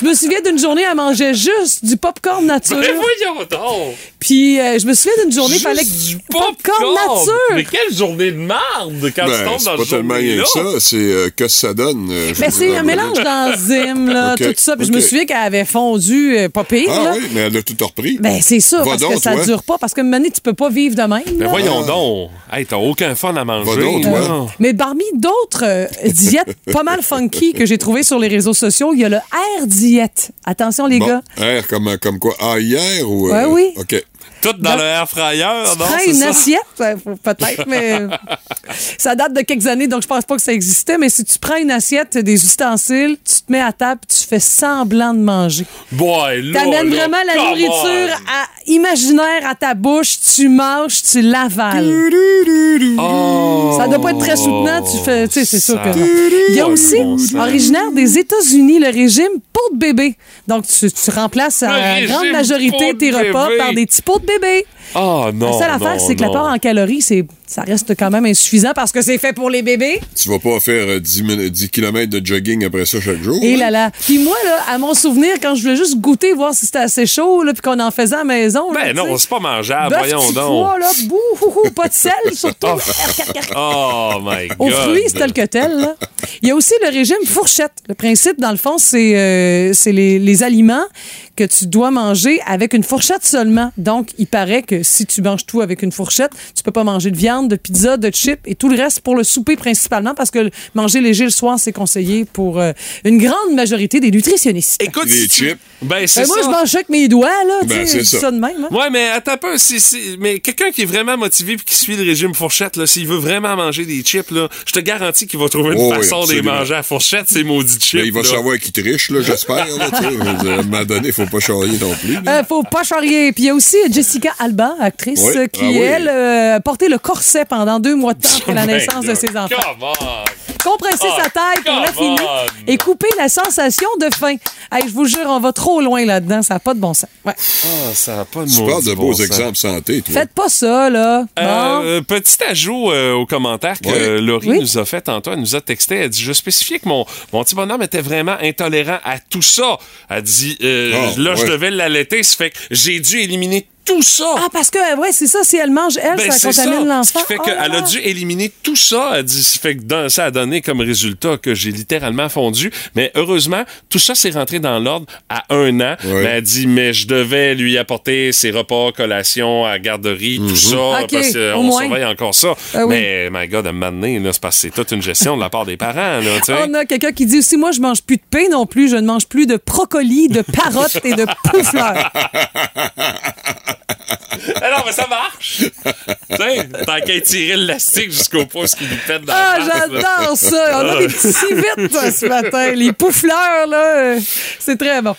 Je me souviens d'une journée à manger juste du popcorn nature. Ben voyons donc! Puis euh, je me souviens d'une journée, il fallait que du popcorn nature. Mais quelle journée de merde quand tu Ben, tombes c'est dans pas ce tellement rien que ça. C'est euh, que ça donne. euh, Mais c'est un mélange d'enzymes, là, tout ça. Puis je me souviens qu'elle avait fondu euh, pas pire, Ah là. oui, mais elle a tout repris. Ben, c'est ça, parce donc, que ça toi. dure pas. Parce que maintenant, tu peux pas vivre de même. Ben là. voyons donc! Hey, t'as aucun fun à manger. Va donc. Mais parmi d'autres euh, diètes pas mal funky que j'ai trouvées sur les réseaux sociaux, il y a le Air Diète. Attention, les Bon, gars. air comme, comme quoi? Ah, hier ou. Ouais, oui. OK. Tout dans Donc, le air fryer, Tu non? prends une ça? assiette, euh, peut-être, mais ça date de quelques années, donc je pense pas que ça existait. Mais si tu prends une assiette, des ustensiles, tu te mets à table, tu fais semblant de manger. Boy, là, T'amènes vraiment la nourriture à- imaginaire à ta bouche, tu manges, tu l'avales. Oh, Ça doit pas être très soutenant, tu fais, tu sais, c'est sûr que. Il y a aussi, bon originaire des États-Unis, le régime pot de bébé. Donc, tu, tu remplaces la grande majorité de tes repas bébé. par des petits pots de bébé. Ah non. La seule affaire, c'est que l'apport en calories, c'est, ça reste quand même insuffisant parce que c'est fait pour les bébés. Tu vas pas faire euh, 10, min- 10 km de jogging après ça chaque jour. Et hein? là là. Puis moi, là, à mon souvenir, quand je voulais juste goûter, voir si c'était assez chaud, là, puis qu'on en faisait à la maison. là, Ben non, c'est pas mangeable, Bœuf voyons donc. pois, là, bouh, hou, hou, pas de sel, surtout. Oh my god. Aux fruits, c'est tel que tel. là. Il y a aussi le régime fourchette. Le principe, dans le fond, c'est euh, c'est les, les aliments que tu dois manger avec une fourchette seulement. Donc, il paraît que si tu manges tout avec une fourchette, tu peux pas manger de viande, de pizza, de chips et tout le reste pour le souper principalement parce que manger léger le soir, c'est conseillé pour euh, une grande majorité des nutritionnistes. Écoute, Les si chips. Ben c'est Ben, moi, ça. je mange avec mes doigts, là. Ben, tu sais, c'est je dis ça. ça de même. hein. Ouais, mais attends un peu. si- si- mais quelqu'un qui est vraiment motivé et qui suit le régime fourchette, là, s'il veut vraiment manger des chips, là, je te garantis qu'il va trouver une Oh oui, façon de les manger à fourchette, ces maudits chips. Mais il va là. savoir qu'il triche, là, j'espère. À un moment donné, il faut pas charrier non plus. Euh, faut pas charrier. Puis il y a aussi Jessica Alba, actrice, Oui. qui, Ah oui. elle, euh, a porté le corset pendant deux mois de temps après la Ben naissance de ses enfants. Come on. Compresser Ah, sa taille pour l'affiner et couper la sensation de faim. Hey, je vous jure, on va trop loin là-dedans. Ça n'a pas de bon sens. Ouais. Ah, ça n'a pas de Tu parles de bon beaux sens. exemples santé, toi. Faites pas ça, là. Bon. Euh, petit ajout euh, au commentaire que Ouais. euh, Laurie Oui. nous a fait. Elle nous a texté. Elle dit Je spécifiais que mon, mon petit bonhomme était vraiment intolérant à tout ça. Elle dit euh, Ah, Là, je devais l'allaiter. Ça fait que j'ai dû éliminer tout ça. Ah, parce que, ouais, c'est ça, si elle mange, elle, Ben, ça c'est contamine Ce l'enfant. qui fait Oh qu'elle a là. dû éliminer tout ça. Elle dit, ça fait que dans- ça a donné comme résultat que j'ai littéralement fondu. Mais heureusement, tout ça s'est rentré dans l'ordre à un an. Ouais. Mais elle dit, mais je devais lui apporter ses repas, collations à garderie, tout ça, Ok, parce qu'on surveille encore ça. Ah oui. Mais, my God, à un moment donné, c'est parce que c'est toute une gestion de la part des parents, là. On a quelqu'un qui dit aussi, moi, je mange plus de pain non plus, je ne mange plus de brocoli, de carottes et de poufleurs. Ah non, mais ça marche! tu sais, tant qu'à étirer l'élastique jusqu'au pouce qui lui pète dans Ah, la face, là. j'adore ça. On a des petits civettes toi, ce matin. Les poufleurs, là, c'est très bon.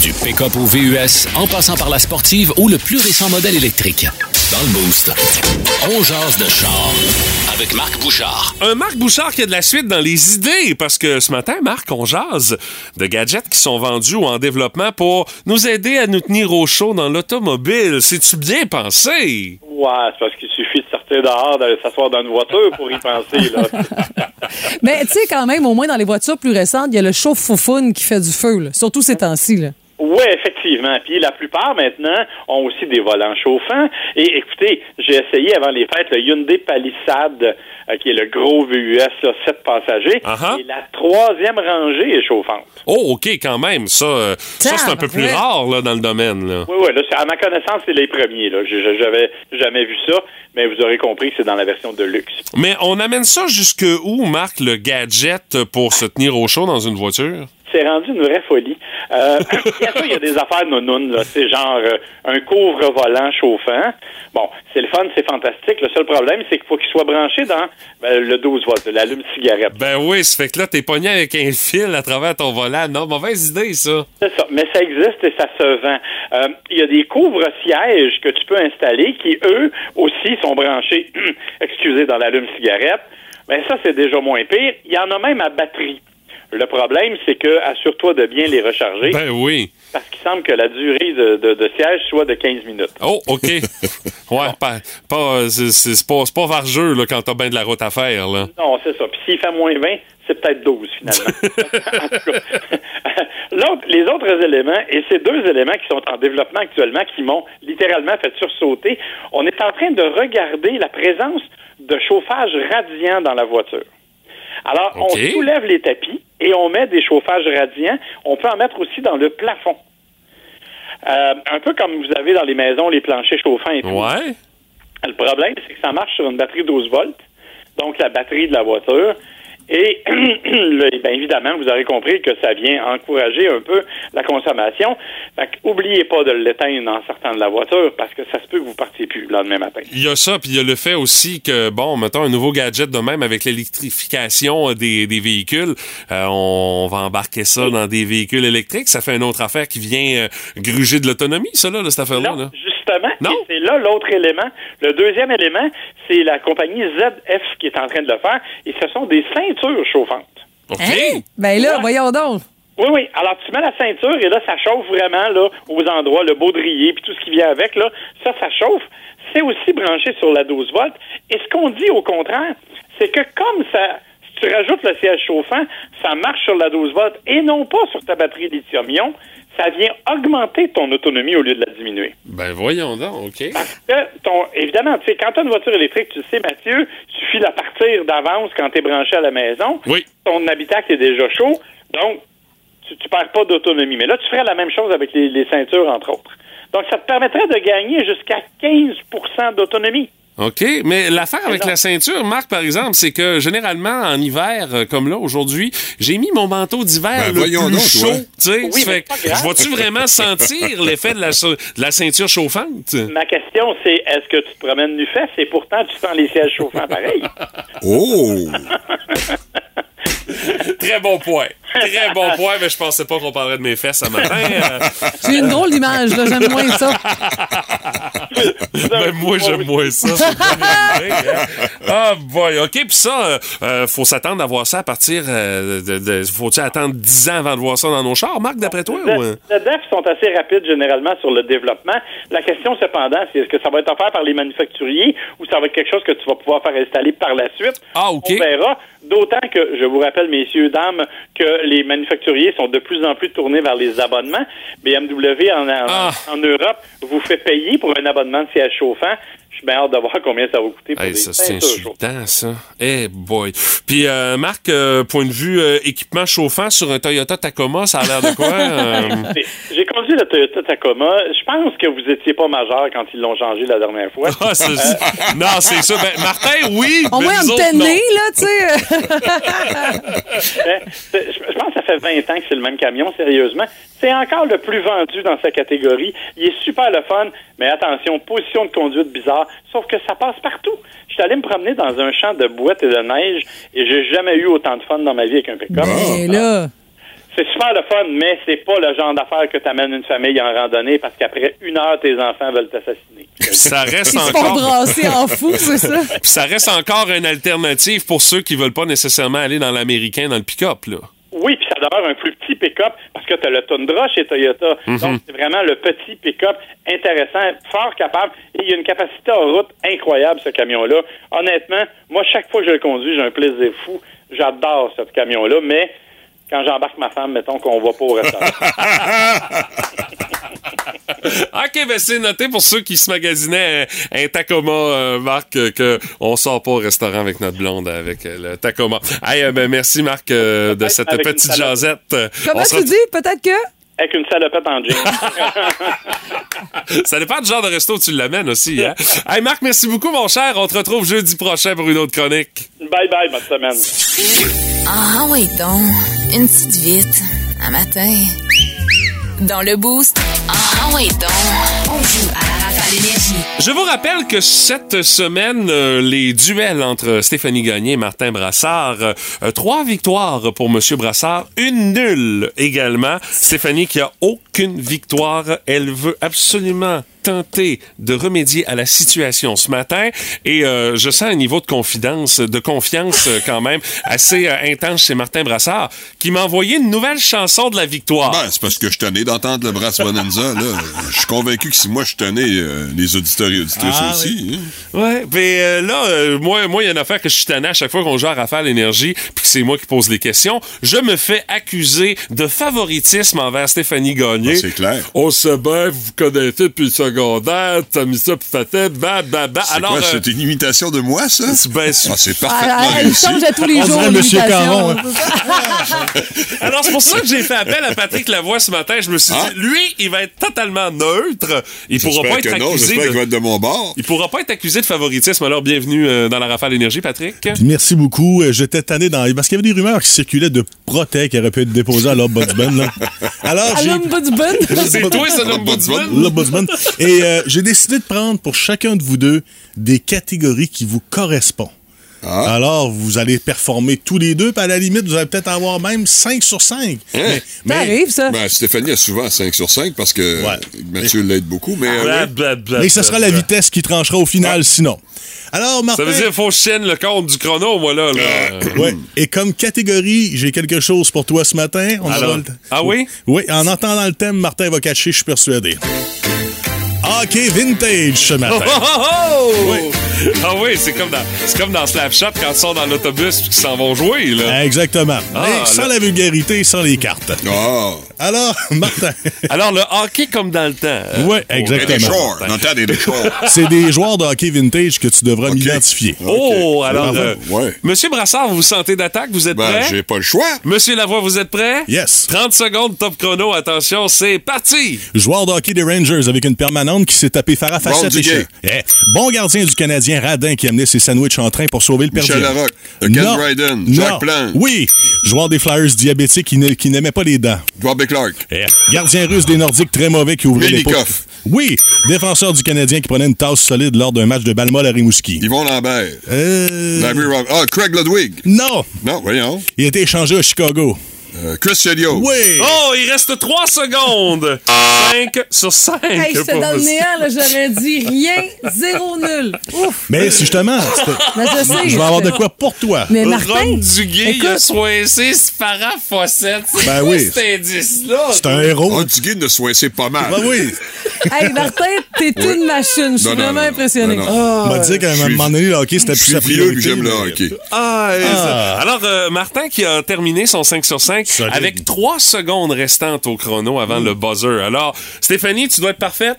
Du pick-up au VUS, en passant par la sportive ou le plus récent modèle électrique. Dans le Boost, on jase de char avec Marc Bouchard. Un Marc Bouchard qui a de la suite dans les idées, parce que ce matin, Marc, on jase de gadgets qui sont vendus ou en développement pour nous aider à nous tenir au chaud dans l'automobile. C'est-tu bien pensé? Ouais, c'est parce qu'il suffit de sortir dehors, d'aller s'asseoir dans une voiture pour y penser, là. Mais tu sais, quand même, au moins dans les voitures plus récentes, il y a le chauffe-foufoune qui fait du feu, là. surtout ces temps-ci. là. Oui, effectivement. Puis la plupart maintenant ont aussi des volants chauffants. Et écoutez, j'ai essayé avant les fêtes le Hyundai Palisade, euh, qui est le gros VUS, là, 7 passagers. Uh-huh. Et la troisième rangée est chauffante. Oh, OK, quand même. Ça, euh, ça c'est un peu plus rare là, dans le domaine. Là. Oui, oui, là, à ma connaissance, c'est les premiers. Là. J'avais jamais vu ça, mais vous aurez compris que c'est dans la version de luxe. Mais on amène ça jusque où, Marc, le gadget pour se tenir au chaud dans une voiture? C'est rendu une vraie folie. Euh, il y a des affaires là. C'est genre euh, un couvre-volant chauffant. Bon, c'est le fun, c'est fantastique. Le seul problème, c'est qu'il faut qu'il soit branché dans ben, le 12 volts, l'allume-cigarette. Ben oui, ça fait que là, t'es pogné avec un fil à travers ton volant. Non, mauvaise idée, ça. C'est ça, mais ça existe et ça se vend. Euh, Il y a des couvre-sièges que tu peux installer qui, eux, aussi sont branchés, excusez, dans l'allume-cigarette. Mais ça, c'est déjà moins pire. Il y en a même à batterie. Le problème, c'est que assure-toi de bien les recharger Ben oui. parce qu'il semble que la durée de, de- de siège soit de 15 minutes. Oh, OK. Ouais, pas, pas, c'est, c'est- pas, pas vargeux là, quand t'as bien de la route à faire. Là. Non, c'est ça. Puis s'il fait moins 20, c'est peut-être 12 finalement. En tout cas, L'autre- les autres éléments, et ces deux éléments qui sont en développement actuellement, qui m'ont littéralement fait sursauter, on est en train de regarder la présence de chauffage radiant dans la voiture. Alors, on soulève les tapis et on met des chauffages radiants. On peut en mettre aussi dans le plafond. Euh, un peu comme vous avez dans les maisons les planchers chauffants et tout. Ouais. Le problème, c'est que ça marche sur une batterie 12 volts, donc la batterie de la voiture. Et le- ben, évidemment, vous aurez compris que ça vient encourager un peu la consommation. Fait oubliez pas de l'éteindre en sortant de la voiture parce que ça se peut que vous partiez plus le lendemain matin. Il y a ça, puis il y a le fait aussi que, bon, mettons un nouveau gadget de même avec l'électrification euh, des, des véhicules, euh, on va embarquer ça dans des véhicules électriques. Ça fait une autre affaire qui vient euh, gruger de l'autonomie, ça, là, cette affaire-là. Là. Justement, c'est là l'autre élément. Le deuxième élément, c'est la compagnie ZF qui est en train de le faire, et ce sont des ceintures chauffantes. OK. Hein? Ben là, Ouais. voyons donc. Oui, oui. Alors, tu mets la ceinture et là, ça chauffe vraiment là aux endroits, le baudrier, puis tout ce qui vient avec, là. Ça, ça chauffe. C'est aussi branché sur la 12 volts. Et ce qu'on dit au contraire, c'est que comme ça, si tu rajoutes le siège chauffant, ça marche sur la 12 volts et non pas sur ta batterie lithium-ion, ça vient augmenter ton autonomie au lieu de la diminuer. Ben voyons donc, OK. Parce que, ton, évidemment, tu sais, quand tu as une voiture électrique, tu le sais, Mathieu, il suffit de la partir d'avance quand tu es branché à la maison. Oui. Ton habitacle est déjà chaud, donc tu, tu perds pas d'autonomie. Mais là, tu ferais la même chose avec les, les ceintures, entre autres. Donc, ça te permettrait de gagner jusqu'à 15% d'autonomie. OK, mais l'affaire avec la ceinture, Marc, par exemple, c'est que généralement, en hiver, euh, comme là, aujourd'hui, j'ai mis mon manteau d'hiver Ben, le voyons plus donc, chaud. toi. Tu sais, Oui, ça mais fait c'est que pas grave. je vais-tu vraiment sentir l'effet de la, so- de la ceinture chauffante? Ma question, c'est est-ce que tu te promènes nu fesse et pourtant tu sens les sièges chauffants pareil? Oh! Très bon point. Très bon point, mais je pensais pas qu'on parlerait de mes fesses ce matin. Euh, J'ai une drôle d'image, là. J'aime moins ça. ben, moi, j'aime moins ça. hein. Ah, boy. OK, puis ça, euh, euh, faut s'attendre à voir ça à partir euh, de... de- Faut-tu attendre 10 ans avant de voir ça dans nos chars, Marc, d'après toi? ou? Les DEF sont assez rapides généralement sur le développement. La question cependant, c'est est-ce que ça va être offert par les manufacturiers ou ça va être quelque chose que tu vas pouvoir faire installer par la suite? Ah, OK. On verra. D'autant que, je vous rappelle, messieurs, dames, que les manufacturiers sont de plus en plus tournés vers les abonnements. BMW en, en, Ah. en Europe vous fait payer pour un abonnement de siège chauffant. Je suis bien hâte de voir combien ça va coûter pour Hey, des ça, c'est insultant, ça. Eh boy. Puis, euh, Marc, euh, point de vue euh, équipement chauffant sur un Toyota Tacoma, ça a l'air de quoi? Euh, J'ai conduit le Toyota Tacoma. Je pense que vous étiez pas majeur quand ils l'ont changé la dernière fois. ah, c'est- non, c'est ça. Ben, Martin, oui. Au mais moins, on nés, là, tu sais. Ben, je pense que ça fait 20 ans que c'est le même camion, sérieusement. C'est encore le plus vendu dans sa catégorie. Il est super le fun, mais attention, position de conduite bizarre, sauf que ça passe partout. Je suis allé me promener dans un champ de boîtes et de neige et j'ai jamais eu autant de fun dans ma vie avec un pick-up. Et là, C'est super le fun, mais c'est pas le genre d'affaire que t'amènes une famille en randonnée parce qu'après une heure, tes enfants veulent t'assassiner. Puis ça reste ils se font encore. brasser en fou, c'est ça? Puis ça reste encore une alternative pour ceux qui veulent pas nécessairement aller dans l'américain, dans le pick-up, là. Oui, puis ça demeure un plus petit pick-up parce que tu as le Tundra chez Toyota. Donc, c'est vraiment le petit pick-up intéressant, fort capable. Et il y a une capacité en route incroyable, ce camion-là. Honnêtement, moi, chaque fois que je le conduis, j'ai un plaisir fou. J'adore ce camion-là, mais quand j'embarque ma femme, mettons qu'on va pas au restaurant. OK, ben c'est noté pour ceux qui se magasinaient un, un Tacoma, euh, Marc, euh, que on sort pas au restaurant avec notre blonde avec euh, le Tacoma. Hey, euh, ben merci Marc euh, de cette petite jasette. Comment on se tu dis? Peut-être que? Avec une salopette en jean. Ça dépend du genre de resto où tu l'amènes aussi. Hein? hey Marc, merci beaucoup mon cher. On te retrouve jeudi prochain pour une autre chronique. bye bye, bonne semaine. Ah oui donc, une petite vite, un matin. Dans le boost, ah donc, on joue à. Je vous rappelle que cette semaine, euh, les duels entre Stéphanie Gagné et Martin Brassard, euh, trois victoires pour Monsieur Brassard, une nulle également. Stéphanie qui a aucune victoire, elle veut absolument tenter de remédier à la situation ce matin et euh, je sens un niveau de confidence, de confiance euh, quand même assez euh, intense chez Martin Brassard qui m'a envoyé une nouvelle chanson de la victoire. Ben, c'est parce que je tenais d'entendre le Brass Bonanza, là. Je suis convaincu que si moi je tenais, euh, les auditeurs et auditrices Ah, aussi. hein. Ouais, mais euh, là, euh, moi, moi, il y a une affaire que je suis tanné à chaque fois qu'on joue à Rafale Énergie, puis que c'est moi qui pose les questions. Je me fais accuser de favoritisme envers Stéphanie Gagné. Ah, c'est clair. On sait bien, vous vous connaissez depuis le secondaire, t'as mis ça puis fait bah, bah, bah. C'est Alors, quoi, euh, c'est une imitation de moi, ça? c'est- ben, Ah, c'est Ah, parfaitement elle réussi. change à tous les On jours. Monsieur. Caron, hein. alors c'est pour ça que j'ai fait appel à Patrick Lavoie ce matin. Je me suis Ah. dit, lui, il va être totalement neutre. Il pourra pas être non, accusé de... qu'il va être de mon bord. Il pourra pas être accusé de favoritisme. Alors, bienvenue euh, dans la Rafale Énergie, Patrick. Merci beaucoup. Euh, J'étais tanné dans. Parce qu'il y avait des rumeurs qui circulaient de Protect qui auraient pu être déposées à l'Ombudsman. là. Alors. Alum Budbun. C'est toi, ça, l'ombudsman? L'Ombudsman. Et euh, j'ai décidé de prendre pour chacun de vous deux des catégories qui vous correspondent. Ah. Alors, vous allez performer tous les deux, puis à la limite, vous allez peut-être avoir même 5 sur 5. Mais, Ça arrive, ça. Ben, Stéphanie a souvent 5 sur 5 parce que Ouais. Mathieu l'aide beaucoup, mais euh, Bla, ouais. bla, bla, mais ce sera la vitesse qui tranchera au final, sinon. Alors, Martin... Ça veut dire qu'il faut que je tienne le compte du chrono, moi, là. là. Ouais. Et comme catégorie, j'ai quelque chose pour toi ce matin. On Alors- le- Ah oui? Oui, en entendant le thème, Martin va catcher, je suis persuadé. Hockey vintage ce Oh, matin. oh, oh! Ah oui, c'est comme dans, c'est comme dans Slapshot quand ils sont dans l'autobus et qu'ils s'en vont jouer, là. Exactement. Ah, Mais sans là. la vulgarité, sans les cartes. Ah, Alors, Martin, Alors, le hockey comme dans le temps. hein? Des exactement. c'est des joueurs de hockey vintage que tu devras Ok. m'identifier. Oh, alors, Ah, euh, ouais. Monsieur Brassard, vous vous sentez d'attaque? Vous êtes Ben, prêt? j'ai pas le choix. Monsieur Lavoie, vous êtes prêt? Yes. 30 secondes, top chrono. Attention, c'est parti! Joueur de hockey des Rangers avec une permanente qui s'est tapé Farah Facette Duguay. Cher. Eh, Bon gardien du Canadien Radin qui amenait ses sandwichs en train pour sauver le Michel perdien. Larocque, Ken. Dryden. Jack Plante. Oui. Joueur des Flyers diabétique qui qui n'aimait pas les dents. Bobby Clark. Eh, Gardien russe des Nordiques très mauvais qui ouvrait les Melikov. pots. Oui, défenseur du Canadien qui prenait une tasse solide lors d'un match de Balmol à Rimouski. Yvon Lambert. Euh... Larry Rob- Ah, Craig Ludwig. Non, Non, voyons. il a été échangé à Chicago. Euh, Chris Chelios. Oui. Oh, il reste 3 secondes! 5 sur 5. Hey, j'étais dans le néant, là, j'aurais dit rien, zéro nul. Ouf. Mais si justement, c'était- Mais je sais. je vais avoir de quoi pour toi. Mais Martin, Ron Duguay, il a écoute. soincé Fossette. C'est Ben quoi oui. cet indice-là? C'est un héros. Oh, Duguay ne soincé pas mal. Ben oui. hey, Martin, t'es une machine. Je suis vraiment non, impressionné. non, non. On m'a dit qu'à un je suis- moment donné, le hockey, c'était Je plus suis sa priorité. j'aime le hockey. Ah, ça- Alors, euh, Martin qui a terminé son 5 sur 5 45 Solide. avec trois secondes restantes au chrono avant le buzzer. Alors, Stéphanie, tu dois être parfaite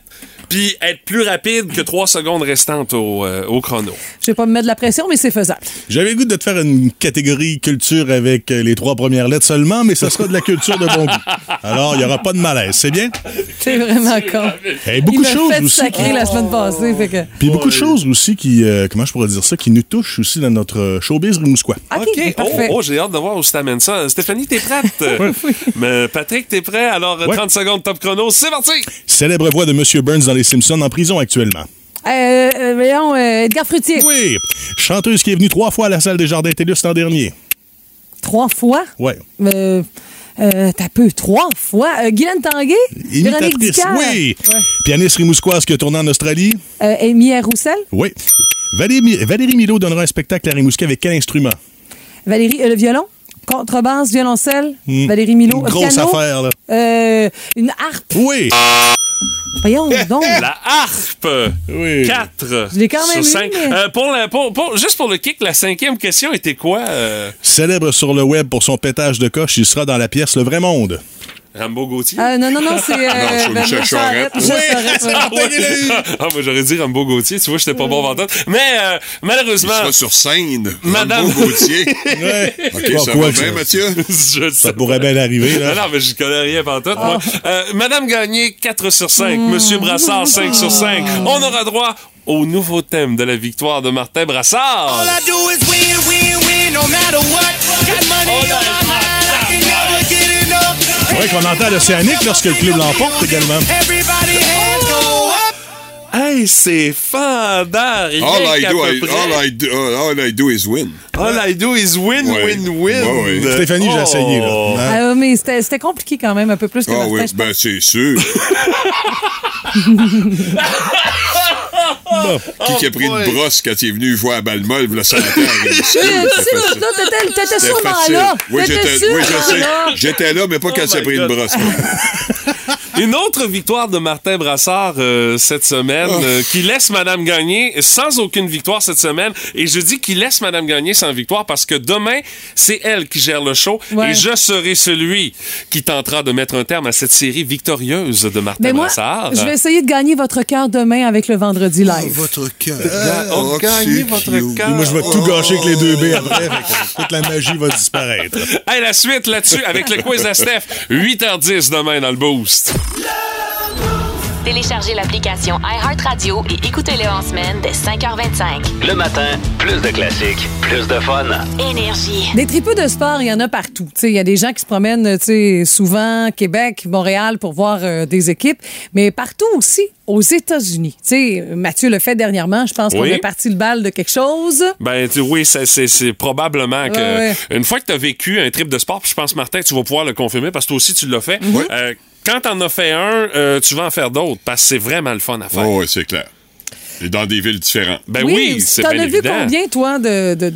puis être plus rapide que trois secondes restantes au, euh, au chrono. Je vais pas me mettre de la pression, mais c'est faisable. J'avais le goût de te faire une catégorie culture avec euh, les trois premières lettres seulement, mais ça sera de la culture de bon goût. Alors, il n'y aura pas de malaise, c'est bien? C'est vraiment con. Et beaucoup Il de choses fait aussi. sacrer la semaine passée. Fait que... Puis beaucoup de choses aussi qui, euh, comment je pourrais dire ça, qui nous touchent aussi dans notre showbiz rimouskois. OK, Oh, parfait. oh, j'ai hâte de voir où tu t'amènes ça. Stéphanie, t'es prête? Mais Patrick, t'es prêt? Alors, Ouais. 30 secondes top chrono, c'est parti! Célèbre voix de M. Burns dans Les Simpsons en prison actuellement. Euh, euh, voyons, euh, Edgar Frutier. Oui. Chanteuse qui est venue trois fois à la salle des Jardins Télus l'an dernier. Trois fois? Ouais. Euh, euh, T'as peu, trois fois? Euh, Guylaine Tanguay? Véronique oui. Ouais. Pianiste rimouskoise qui a tourné en Australie. Euh, Amy Roussel? Oui. Valérie, Valérie Milo donnera un spectacle à Rimouski avec quel instrument? Valérie, euh, le violon? Contrebasse, violoncelle? Hmm. Valérie Milo. Une grosse piano? affaire, là. Euh, une harpe? Oui. Voyons donc. La harpe! Oui. 4 Je l'ai quand même sur eu, 5. mais- pour la- pour- pour- juste pour le kick, la cinquième question était quoi? euh, Célèbre sur le web pour son pétage de coche, il sera dans la pièce Le Vrai Monde. Rambo Gauthier? Euh, non, non, non, c'est. Euh, Non, Michel Charette. Oui. Ah, moi, j'aurais dit Rambo Gauthier. Tu vois, j'étais pas bon ventant. Mais, euh, Il malheureusement. sera sur scène. Madame- Rambo Gauthier. Ouais. OK, ça quoi va bien, Mathieu? je sais Ça pourrait bien arriver, Non, là. non, mais je connais rien pantoute, moi. Ah. Euh, Madame Gagné, 4 sur 5. Hmm. Monsieur Brassard, 5 sur 5. On aura droit au nouveau thème de la victoire de Martin Brassard. C'est vrai qu'on entend l'Océanique lorsque le club l'emporte également. Hey, c'est fandard! All I, do, I, all, I do, all I do is win. All I do is win, Ouais. win, win. Ouais, ouais. Stéphanie, j'ai essayé, là. Oh. Hein? Ah, mais c'était c'était compliqué quand même, un peu plus que Ah oui, ben c'est sûr. Qui qui a pris boy. une brosse quand il est venu jouer à Balmol, le sanitaire. Tu sais, toi, t'étais- sûrement là. Oui, j'étais là. J'étais là, mais pas quand Oh il a my pris une brosse. Une autre victoire de Martin Brassard euh, cette semaine Oh. euh, qui laisse Madame gagner sans aucune victoire cette semaine. Et je dis qu'il laisse Madame gagner sans victoire parce que demain, c'est elle qui gère le show Ouais. et je serai celui qui tentera de mettre un terme à cette série victorieuse de Martin Mais moi, Brassard. je vais essayer de gagner votre cœur demain avec le vendredi live. Votre cœur. on Oh, gagne c'est votre cœur. Moi, je vais tout gâcher avec les deux B après. que toute la magie va disparaître. Hey, la suite là-dessus avec le quiz à Steph. 8h10 demain dans le Boost. Téléchargez l'application iHeartRadio et écoutez-le en semaine dès 5h25. Le matin, plus de classiques, plus de fun. Énergie. Des tripeux de sport, il y en a partout. Tu sais, Il y a des gens qui se promènent tu sais, souvent Québec, Montréal pour voir euh, des équipes, mais partout aussi aux États-Unis. Tu sais, Mathieu le fait dernièrement, je pense qu'on Oui. a parti le bal de quelque chose. Ben tu- oui, c'est- probablement que Ouais, ouais. une fois que tu as vécu un trip de sport, je pense Martin, tu vas pouvoir le confirmer parce que toi aussi tu l'as fait. Euh, quand t'en as fait un, euh, tu vas en faire d'autres parce que c'est vraiment le fun à faire. Oh, oui, c'est clair. Et dans des villes différentes. Ben oui, c'est T'en as vu évident. combien, toi, de, de,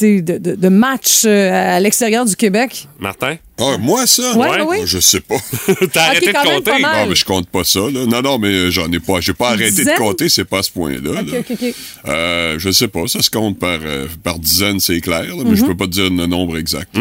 de- de matchs euh, à l'extérieur du Québec? Martin, Ah, moi, ça? Ouais, ouais, oui. Je sais pas. t'as arrêté quand de même compter. Non, mais je compte pas ça, là. Non, non, mais euh, j'en ai pas. J'ai pas arrêté dizaine? de compter, c'est pas à ce point-là. OK, là. OK, OK. Euh, je sais pas, ça se compte par, euh, par dizaines, c'est clair, là, mais Mhm. je peux pas te dire le nombre exact.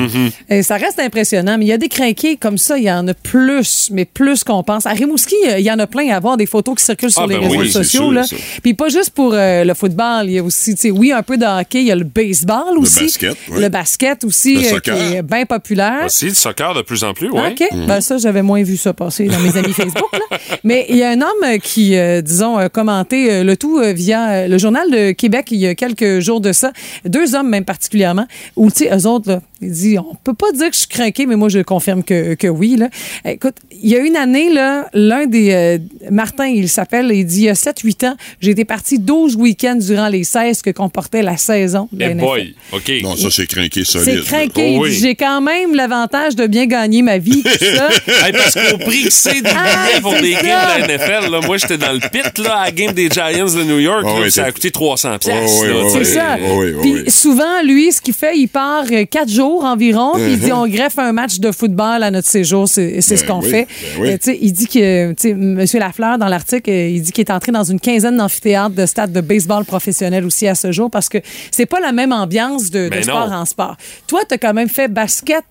Et ça reste impressionnant, mais il y a des crinqués comme ça, il y en a plus, mais plus qu'on pense. À Rimouski, euh, il y en a plein à voir des photos qui circulent sur Ah, les ben réseaux oui, sociaux. sûr, là. ça. Puis pas juste pour euh, le football, il y a aussi, tu sais, oui, un peu de hockey, il y a le baseball aussi. basket, oui. Le basket aussi, Le euh, qui soccer. est bien populaire. Aussi, le soccer de plus en plus, ouais. OK. Ben ça, j'avais moins vu ça passer dans mes amis Facebook. là. Mais il y a un homme qui, euh, disons, a commenté euh, le tout euh, via le Journal de Québec il y a quelques jours de ça. Deux hommes même particulièrement, où, tu sais, eux autres, là, ils disent, on peut pas dire que je suis craqué, mais moi, je confirme que, que oui. Là. Écoute, il y a une année, là, l'un des... euh, Martin, il s'appelle, il dit, il y a 7-8 ans, j'ai été parti 12 week-ends durant les 16 que comportait la saison la Eh boy, OK. Non, ça, c'est crinqué C'est solide. là. craqué. Oh Il dit, oui. J'ai quand même l'avantage de bien gagner ma vie, tout ça. Hey, parce qu'au prix que c'est des Ah, billets pour c'est des ça. games de la NFL, là, moi, j'étais dans le pit là, à la game des Giants de New York. Ah là, ça a coûté 300 pièces. Ah ouais, ouais, C'est ça. oui, oui, Puis oui. souvent, lui, ce qu'il fait, il part euh, quatre jours environ, puis il Uh-huh. dit on greffe un match de football à notre séjour. C'est c'est ce Ben qu'on oui, fait. ben oui. Euh, tu sais, il dit que, tu sais, M. Lafleur, dans l'article, euh, il dit qu'il est entré dans une quinzaine d'amphithéâtres de stades de baseball professionnels aussi à ce jour parce que c'est pas la même ambiance de, de Ben sport en sport. Toi, tu as quand même fait basket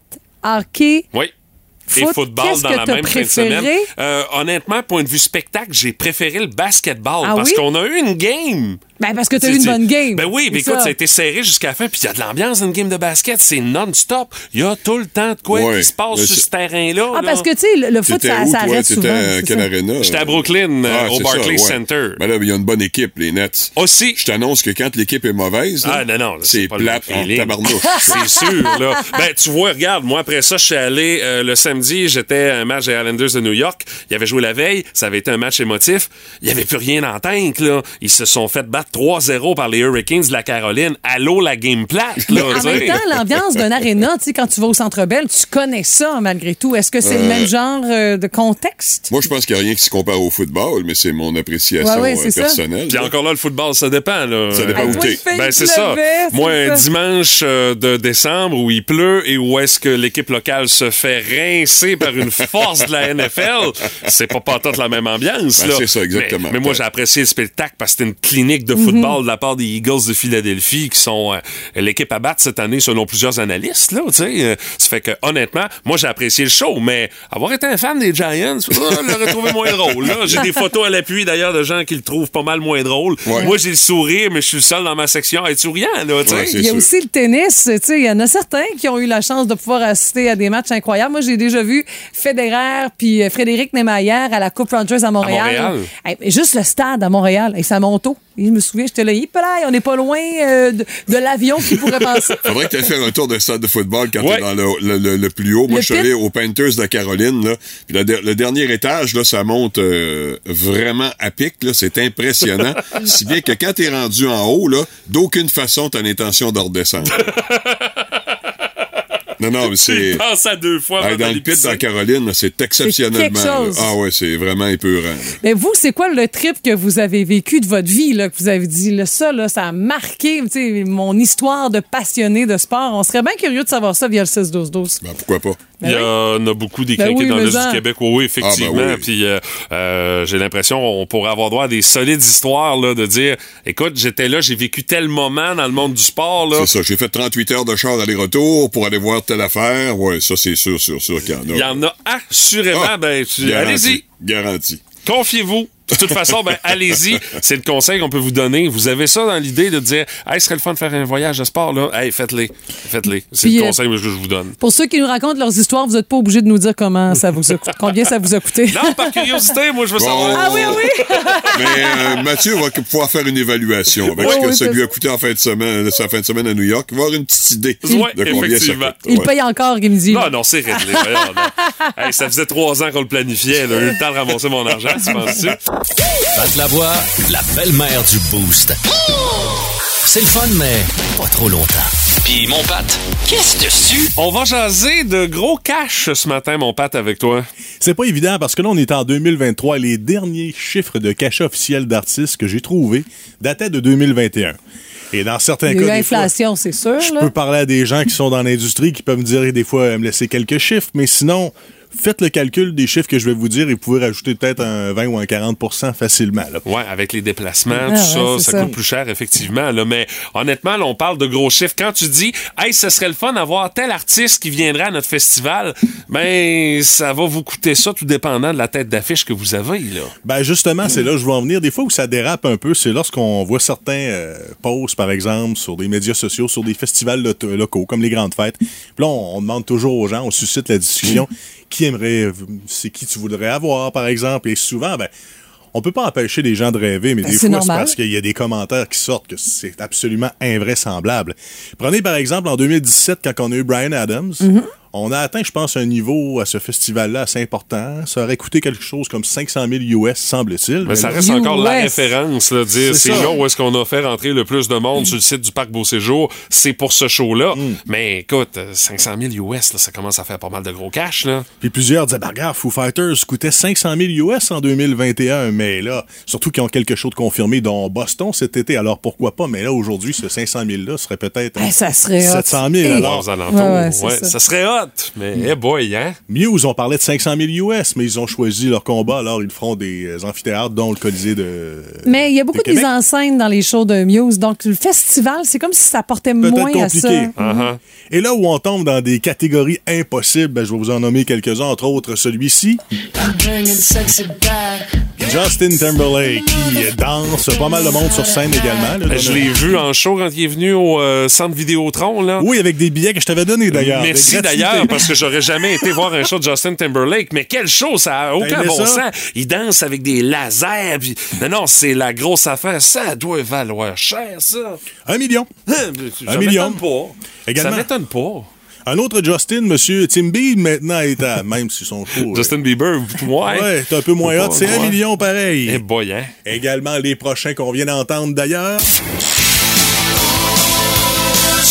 hockey. Oui. Et Foot, football dans la même fin de semaine? Euh, honnêtement, point de vue spectacle, j'ai préféré le basketball Ah parce oui? qu'on a eu une game. Ben, parce que t'as eu une bonne game. Ben oui, mais écoute, ça. ça. a été serré jusqu'à la fin, puis il y a de l'ambiance dans une game de basket, c'est non-stop. Il y a tout le temps de quoi Ouais. qui se passe sur ce terrain-là. Ah, là. parce que, tu sais, le, le foot, ça, où, ça toi? arrête T'étais souvent. à? J'étais à Brooklyn, euh, au Barclays ouais. Center. Ben là, il y a une bonne équipe, les Nets. Aussi. Je t'annonce que quand l'équipe est mauvaise, là, Ah non, non, c'est pas le plate en tabarnouche. C'est sûr, là. Ben, tu vois, regarde, moi, après ça, je suis allé euh, le samedi, j'étais à un match des Islanders de New York. Il avait joué la veille, ça avait été un match émotif. Il n'y avait plus rien en tank, là. Ils se sont fait battre 3-0 par les Hurricanes de la Caroline. Allô, la game plate, là. En même temps, l'ambiance d'un aréna, tu sais, quand tu vas au Centre Bell, tu connais ça malgré tout. Est-ce que c'est le même genre euh, de contexte? Moi, je pense qu'il n'y a rien qui se compare au football, mais c'est mon appréciation Ouais, ouais, c'est euh, personnelle. Puis encore là, le football, ça dépend. Là. Ça dépend où t'es. Ben, il c'est ça. Moi, un dimanche euh, de décembre où il pleut et où est-ce que l'équipe locale se fait rincer par une force de la NFL, c'est pas pas toute la même ambiance. Ben, là. c'est ça, exactement. Mais, mais moi, j'ai apprécié le spectacle parce que c'était une clinique de Mhm. football de la part des Eagles de Philadelphie qui sont euh, l'équipe à battre cette année selon plusieurs analystes. Là, tu sais. Euh, ça fait que, honnêtement, moi, j'ai apprécié le show, mais avoir été un fan des Giants, oh, je l'aurais trouvé moins drôle. là. J'ai des photos à l'appui, d'ailleurs, de gens qui le trouvent pas mal moins drôle. Ouais. Moi, j'ai le sourire, mais je suis le seul dans ma section à être souriant. Là, tu sais. Ouais, c'est Il y a sûr. aussi le tennis. Tu sais, il y en a certains qui ont eu la chance de pouvoir assister à des matchs incroyables. Moi, j'ai déjà vu Federer puis euh, Frédéric Nemayer à la Coupe Rogers à Montréal. Montréal? Hey, mais juste le stade à Montréal, et ça monte Je me souviens, j'étais là, Hip là, on n'est pas loin euh, de, de l'avion qui pourrait passer. Faudrait que tu faire un tour de stade de football quand Ouais. t'es dans le, le- le- le plus haut. Moi, Le je suis allé aux Panthers de la Caroline, là. Puis le, de- le dernier étage, là, ça monte euh, vraiment à pic, là. C'est impressionnant. si bien que quand t'es rendu en haut, là, d'aucune façon t'as l'intention de redescendre. non, non, mais c'est... Pense à deux fois. Hey, dans le pit dans la Caroline, c'est exceptionnellement. chose. Ah ouais, c'est vraiment épeurant. là. Mais vous, c'est quoi le trip que vous avez vécu de votre vie, là, que vous avez dit, là, ça, là, ça a marqué tu sais, mon histoire de passionné de sport? On serait bien curieux de savoir ça via le 6-12-12. Ben, pourquoi pas? Il y en a beaucoup des Ben craqués oui, dans l'Est du Québec. Oui, oui, effectivement. Ah, ben oui. Puis euh, euh, j'ai l'impression on pourrait avoir droit à des solides histoires là, de dire écoute, j'étais là, j'ai vécu tel moment dans le monde du sport. Là. C'est ça. J'ai fait 38 heures de char aller-retour pour aller voir telle affaire. Ouais, ça, c'est sûr, sûr, sûr qu'il y en a. Il y en a assurément. Ah, ben, tu- allez-y, Garanti. confiez-vous. De toute façon, ben, allez-y. C'est le conseil qu'on peut vous donner. Vous avez ça dans l'idée de dire, hey, ce serait le fun de faire un voyage de sport, là. Hey, faites-les. Faites-les. C'est le euh, conseil que je vous donne. Pour ceux qui nous racontent leurs histoires, vous n'êtes pas obligé de nous dire comment ça vous a coûté, combien ça vous a coûté. Non, par curiosité, moi, je veux Bon. savoir. Ah oui, ah oui! Mais euh, Mathieu va pouvoir faire une évaluation avec Oui, ce que oui, ça lui a coûté en fin de semaine, sa fin de semaine à New York. Il va avoir une petite idée Ouais, de combien ça effectivement. coûte. Il Ouais. paye encore, il me dit. Non, non, c'est réglé. Voyons, non. Hey, ça faisait trois ans qu'on le planifiait. Là. Eu le temps de ramasser mon argent, tu penses-tu? Pat la voix, la belle-mère du Boost. C'est le fun, mais pas trop longtemps. Puis mon Pat, qu'est-ce dessus? On va jaser de gros cash ce matin, mon Pat, avec toi. C'est pas évident parce que là, on est en 2023 et les derniers chiffres de cachet officiel d'artistes que j'ai trouvés dataient de 2021. Et dans certains cas, des fois, l'inflation, c'est sûr. je là. peux parler à des gens qui sont dans l'industrie qui peuvent me dire des fois me laisser quelques chiffres, mais sinon, faites le calcul des chiffres que je vais vous dire et vous pouvez rajouter peut-être un 20 ou un 40% facilement. là. Ouais, avec les déplacements, Ah, tout ouais, ça, ça, ça. coûte plus cher, effectivement. Là. Mais honnêtement, là, on parle de gros chiffres. Quand tu dis, hey, ce serait le fun d'avoir tel artiste qui viendrait à notre festival, ben, ça va vous coûter ça, tout dépendant de la tête d'affiche que vous avez, là. Ben justement, c'est là que je veux en venir. Des fois où ça dérape un peu, c'est lorsqu'on voit certains euh, posts, par exemple, sur des médias sociaux, sur des festivals lo- locaux, comme les grandes fêtes. Puis là, on, on demande toujours aux gens, on suscite la discussion, qui aimerait, c'est qui tu voudrais avoir, par exemple. Et souvent, ben, on peut pas empêcher les gens de rêver, mais Ben, des c'est fois, c'est parce qu'il y a des commentaires qui sortent que c'est absolument invraisemblable. Prenez par exemple en 2017, quand on a eu Brian Adams, Mm-hmm. On a atteint, je pense, un niveau à ce festival-là assez important. Ça aurait coûté quelque chose comme 500 000 US, semble-t-il. Mais ça reste encore la référence, là, dire C'est là où est-ce qu'on a fait rentrer le plus de monde sur le site du Parc Beau Séjour, c'est pour ce show-là. Mm. Mais écoute, euh, 500 000 US, là, ça commence à faire pas mal de gros cash, là. Puis plusieurs disaient, bah, regarde, Foo Fighters coûtait 500 000 US en 2021, mais là, surtout qu'ils ont quelque chose de confirmé, dont Boston cet été, alors pourquoi pas? Mais là, aujourd'hui, ce 500 000-là serait peut-être Ben, ça serait hot. 700 000. Et- Alors, aux alentours. Ouais, Ouais, ça. ça serait hot. Hot. Mais, eh boy, hein? Muse, on parlait de 500 000 US, mais ils ont choisi leur combat, alors ils feront des euh, amphithéâtres, dont le Colisée de. Mais il y a beaucoup de de mise en scène dans les shows de Muse. Donc, le festival, c'est comme si ça portait moins à ça. compliqué. Et là où on tombe dans des catégories impossibles, ben, je vais vous en nommer quelques-uns, entre autres celui-ci. Justin Timberlake, qui danse pas mal de monde sur scène également. là, Ben, je l'ai vu en show quand il est venu au euh, centre Vidéotron, là. Oui, avec des billets que je t'avais donnés d'ailleurs. Merci de parce que j'aurais jamais été voir un show de Justin Timberlake. Mais quel show, ça a aucun bon sens. Il danse avec des lasers. Non, non, c'est la grosse affaire. Ça doit valoir cher, ça. Un million. Ça Un million. m'étonne pas. Également. Ça m'étonne pas. Un autre Justin, monsieur Tim Bede, maintenant est à, même si son show. Justin Bieber, ouais. Ouais, c'est un peu moins hot. C'est un million pareil. Eh boy, hein? Également les prochains qu'on vient d'entendre d'ailleurs.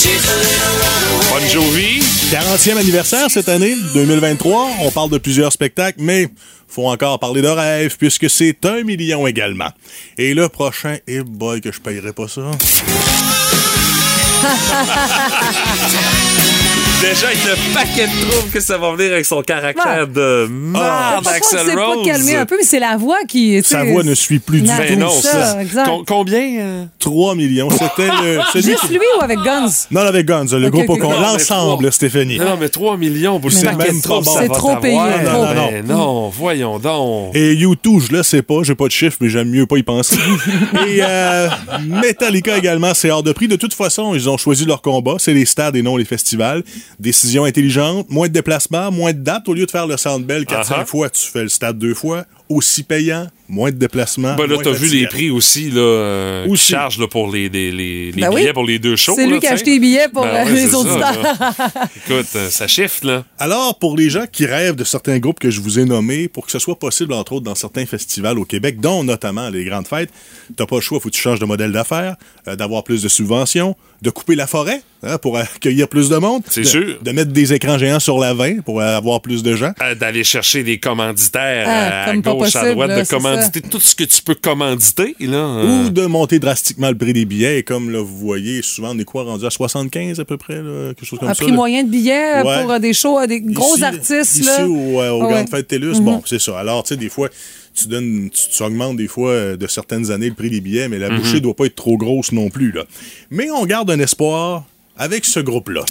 Bon Jovi. 40e anniversaire cette année, 2023. On parle de plusieurs spectacles, mais faut encore parler de rêve puisque c'est un million également. Et le prochain, eh boy, que je payerais pas ça. Déjà, avec le paquet de troubles que ça va venir avec son caractère de marde, Parfois, Axel c'est pas Rose. calmer un peu, mais c'est la voix qui. Sa voix ne suit plus du Non, tout. Ben non, ça, ça. exact. Com- combien? euh? 3 millions. C'était le. celui Juste qui- lui ou avec Guns? Non, avec Guns, le groupe ok. au con- Non, mais l'ensemble, trois. Stéphanie. Non, non, mais 3 millions pour le C'est même troubles, bon. C'est trop payé, t'avoir. trop bon. Ben non, voyons donc. Et U2, je le sais pas, j'ai pas de chiffre, mais j'aime mieux pas y penser. et euh, Metallica également, c'est hors de prix. De toute façon, ils ont choisi leur combat, c'est les stades et non les festivals. Décision intelligente, moins de déplacements, moins de dates. Au lieu de faire le Soundbell 4-5 Ah ah. fois, tu fais le stade deux fois. Aussi payant, moins de déplacements. Ben là, t'as vu les prix aussi, là, euh, qui Aussi. chargent là, pour les, les, les, les Ben oui. billets pour les deux shows. C'est lui qui a acheté les billets pour Ben euh, ouais, les auditeurs. ça. Écoute, euh, ça chiffre, là. Alors, pour les gens qui rêvent de certains groupes que je vous ai nommés, pour que ce soit possible, entre autres, dans certains festivals au Québec, dont notamment les grandes fêtes, t'as pas le choix, faut que tu changes de modèle d'affaires, euh, d'avoir plus de subventions, de couper la forêt hein, pour accueillir plus de monde. C'est de- sûr. De mettre des écrans géants sur la 20 pour avoir plus de gens. Euh, D'aller chercher des commanditaires Ah, à gauche, à droite, là, de c'est commanditer tout ce que tu peux commanditer, là. euh. Ou de monter drastiquement le prix des billets. Et comme là, vous voyez, souvent, on est quoi rendu à 75 à peu près, là, quelque chose comme Un ça. prix là? moyen de billets euh, Ouais. pour euh, des shows, euh, des gros Ici- artistes. Ici, là. au, euh, au Ouais. Grande Fête TELUS, bon, c'est ça. Alors, tu sais, des fois, tu donnes, tu, tu augmentes des fois de certaines années le prix des billets, mais la bouchée doit pas être trop grosse non plus, là. Mais on garde un espoir avec ce groupe-là.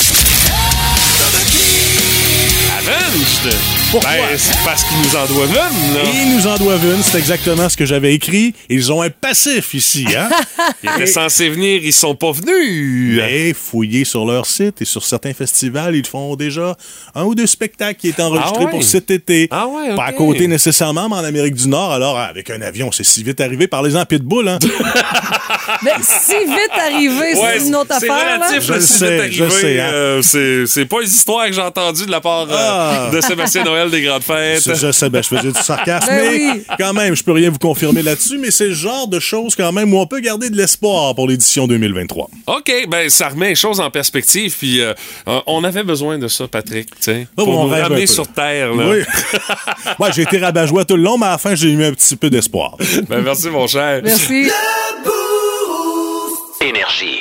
Avenged! Pourquoi? Ben, c'est parce qu'ils nous en doivent une, là. Ils nous en doivent une, c'est exactement ce que j'avais écrit. Ils ont un passif ici, hein? Ils étaient censés venir, ils sont pas venus. Mais fouillez sur leur site et sur certains festivals, ils font déjà un ou deux spectacles qui est enregistré Ah ouais? pour cet été. Ah ouais, Pas à côté nécessairement, mais en Amérique du Nord. Alors, avec un avion, c'est si vite arrivé. Parlez-en à Pitbull, hein? Ben, si vite arrivé, Ouais, c'est une autre c'est affaire. là. relatif, Je si sais, vite je arrivé, sais, hein? euh, c'est, c'est pas une histoire que j'ai entendue de la part euh, Ah. de Sébastien Noël des Grandes Fêtes. Je, sais, ben, je faisais du sarcasme, Ben mais oui. quand même, je peux rien vous confirmer là-dessus, mais c'est le genre de choses quand même où on peut garder de l'espoir pour l'édition 2023. OK, ben ça remet les choses en perspective, puis euh, on avait besoin de ça, Patrick, tu sais, Oh, pour on nous ramener sur Terre. Là. Oui. ouais, j'ai été rabat-joie tout le long, mais à la fin, j'ai eu un petit peu d'espoir. Ben merci, mon cher. Merci. Énergie.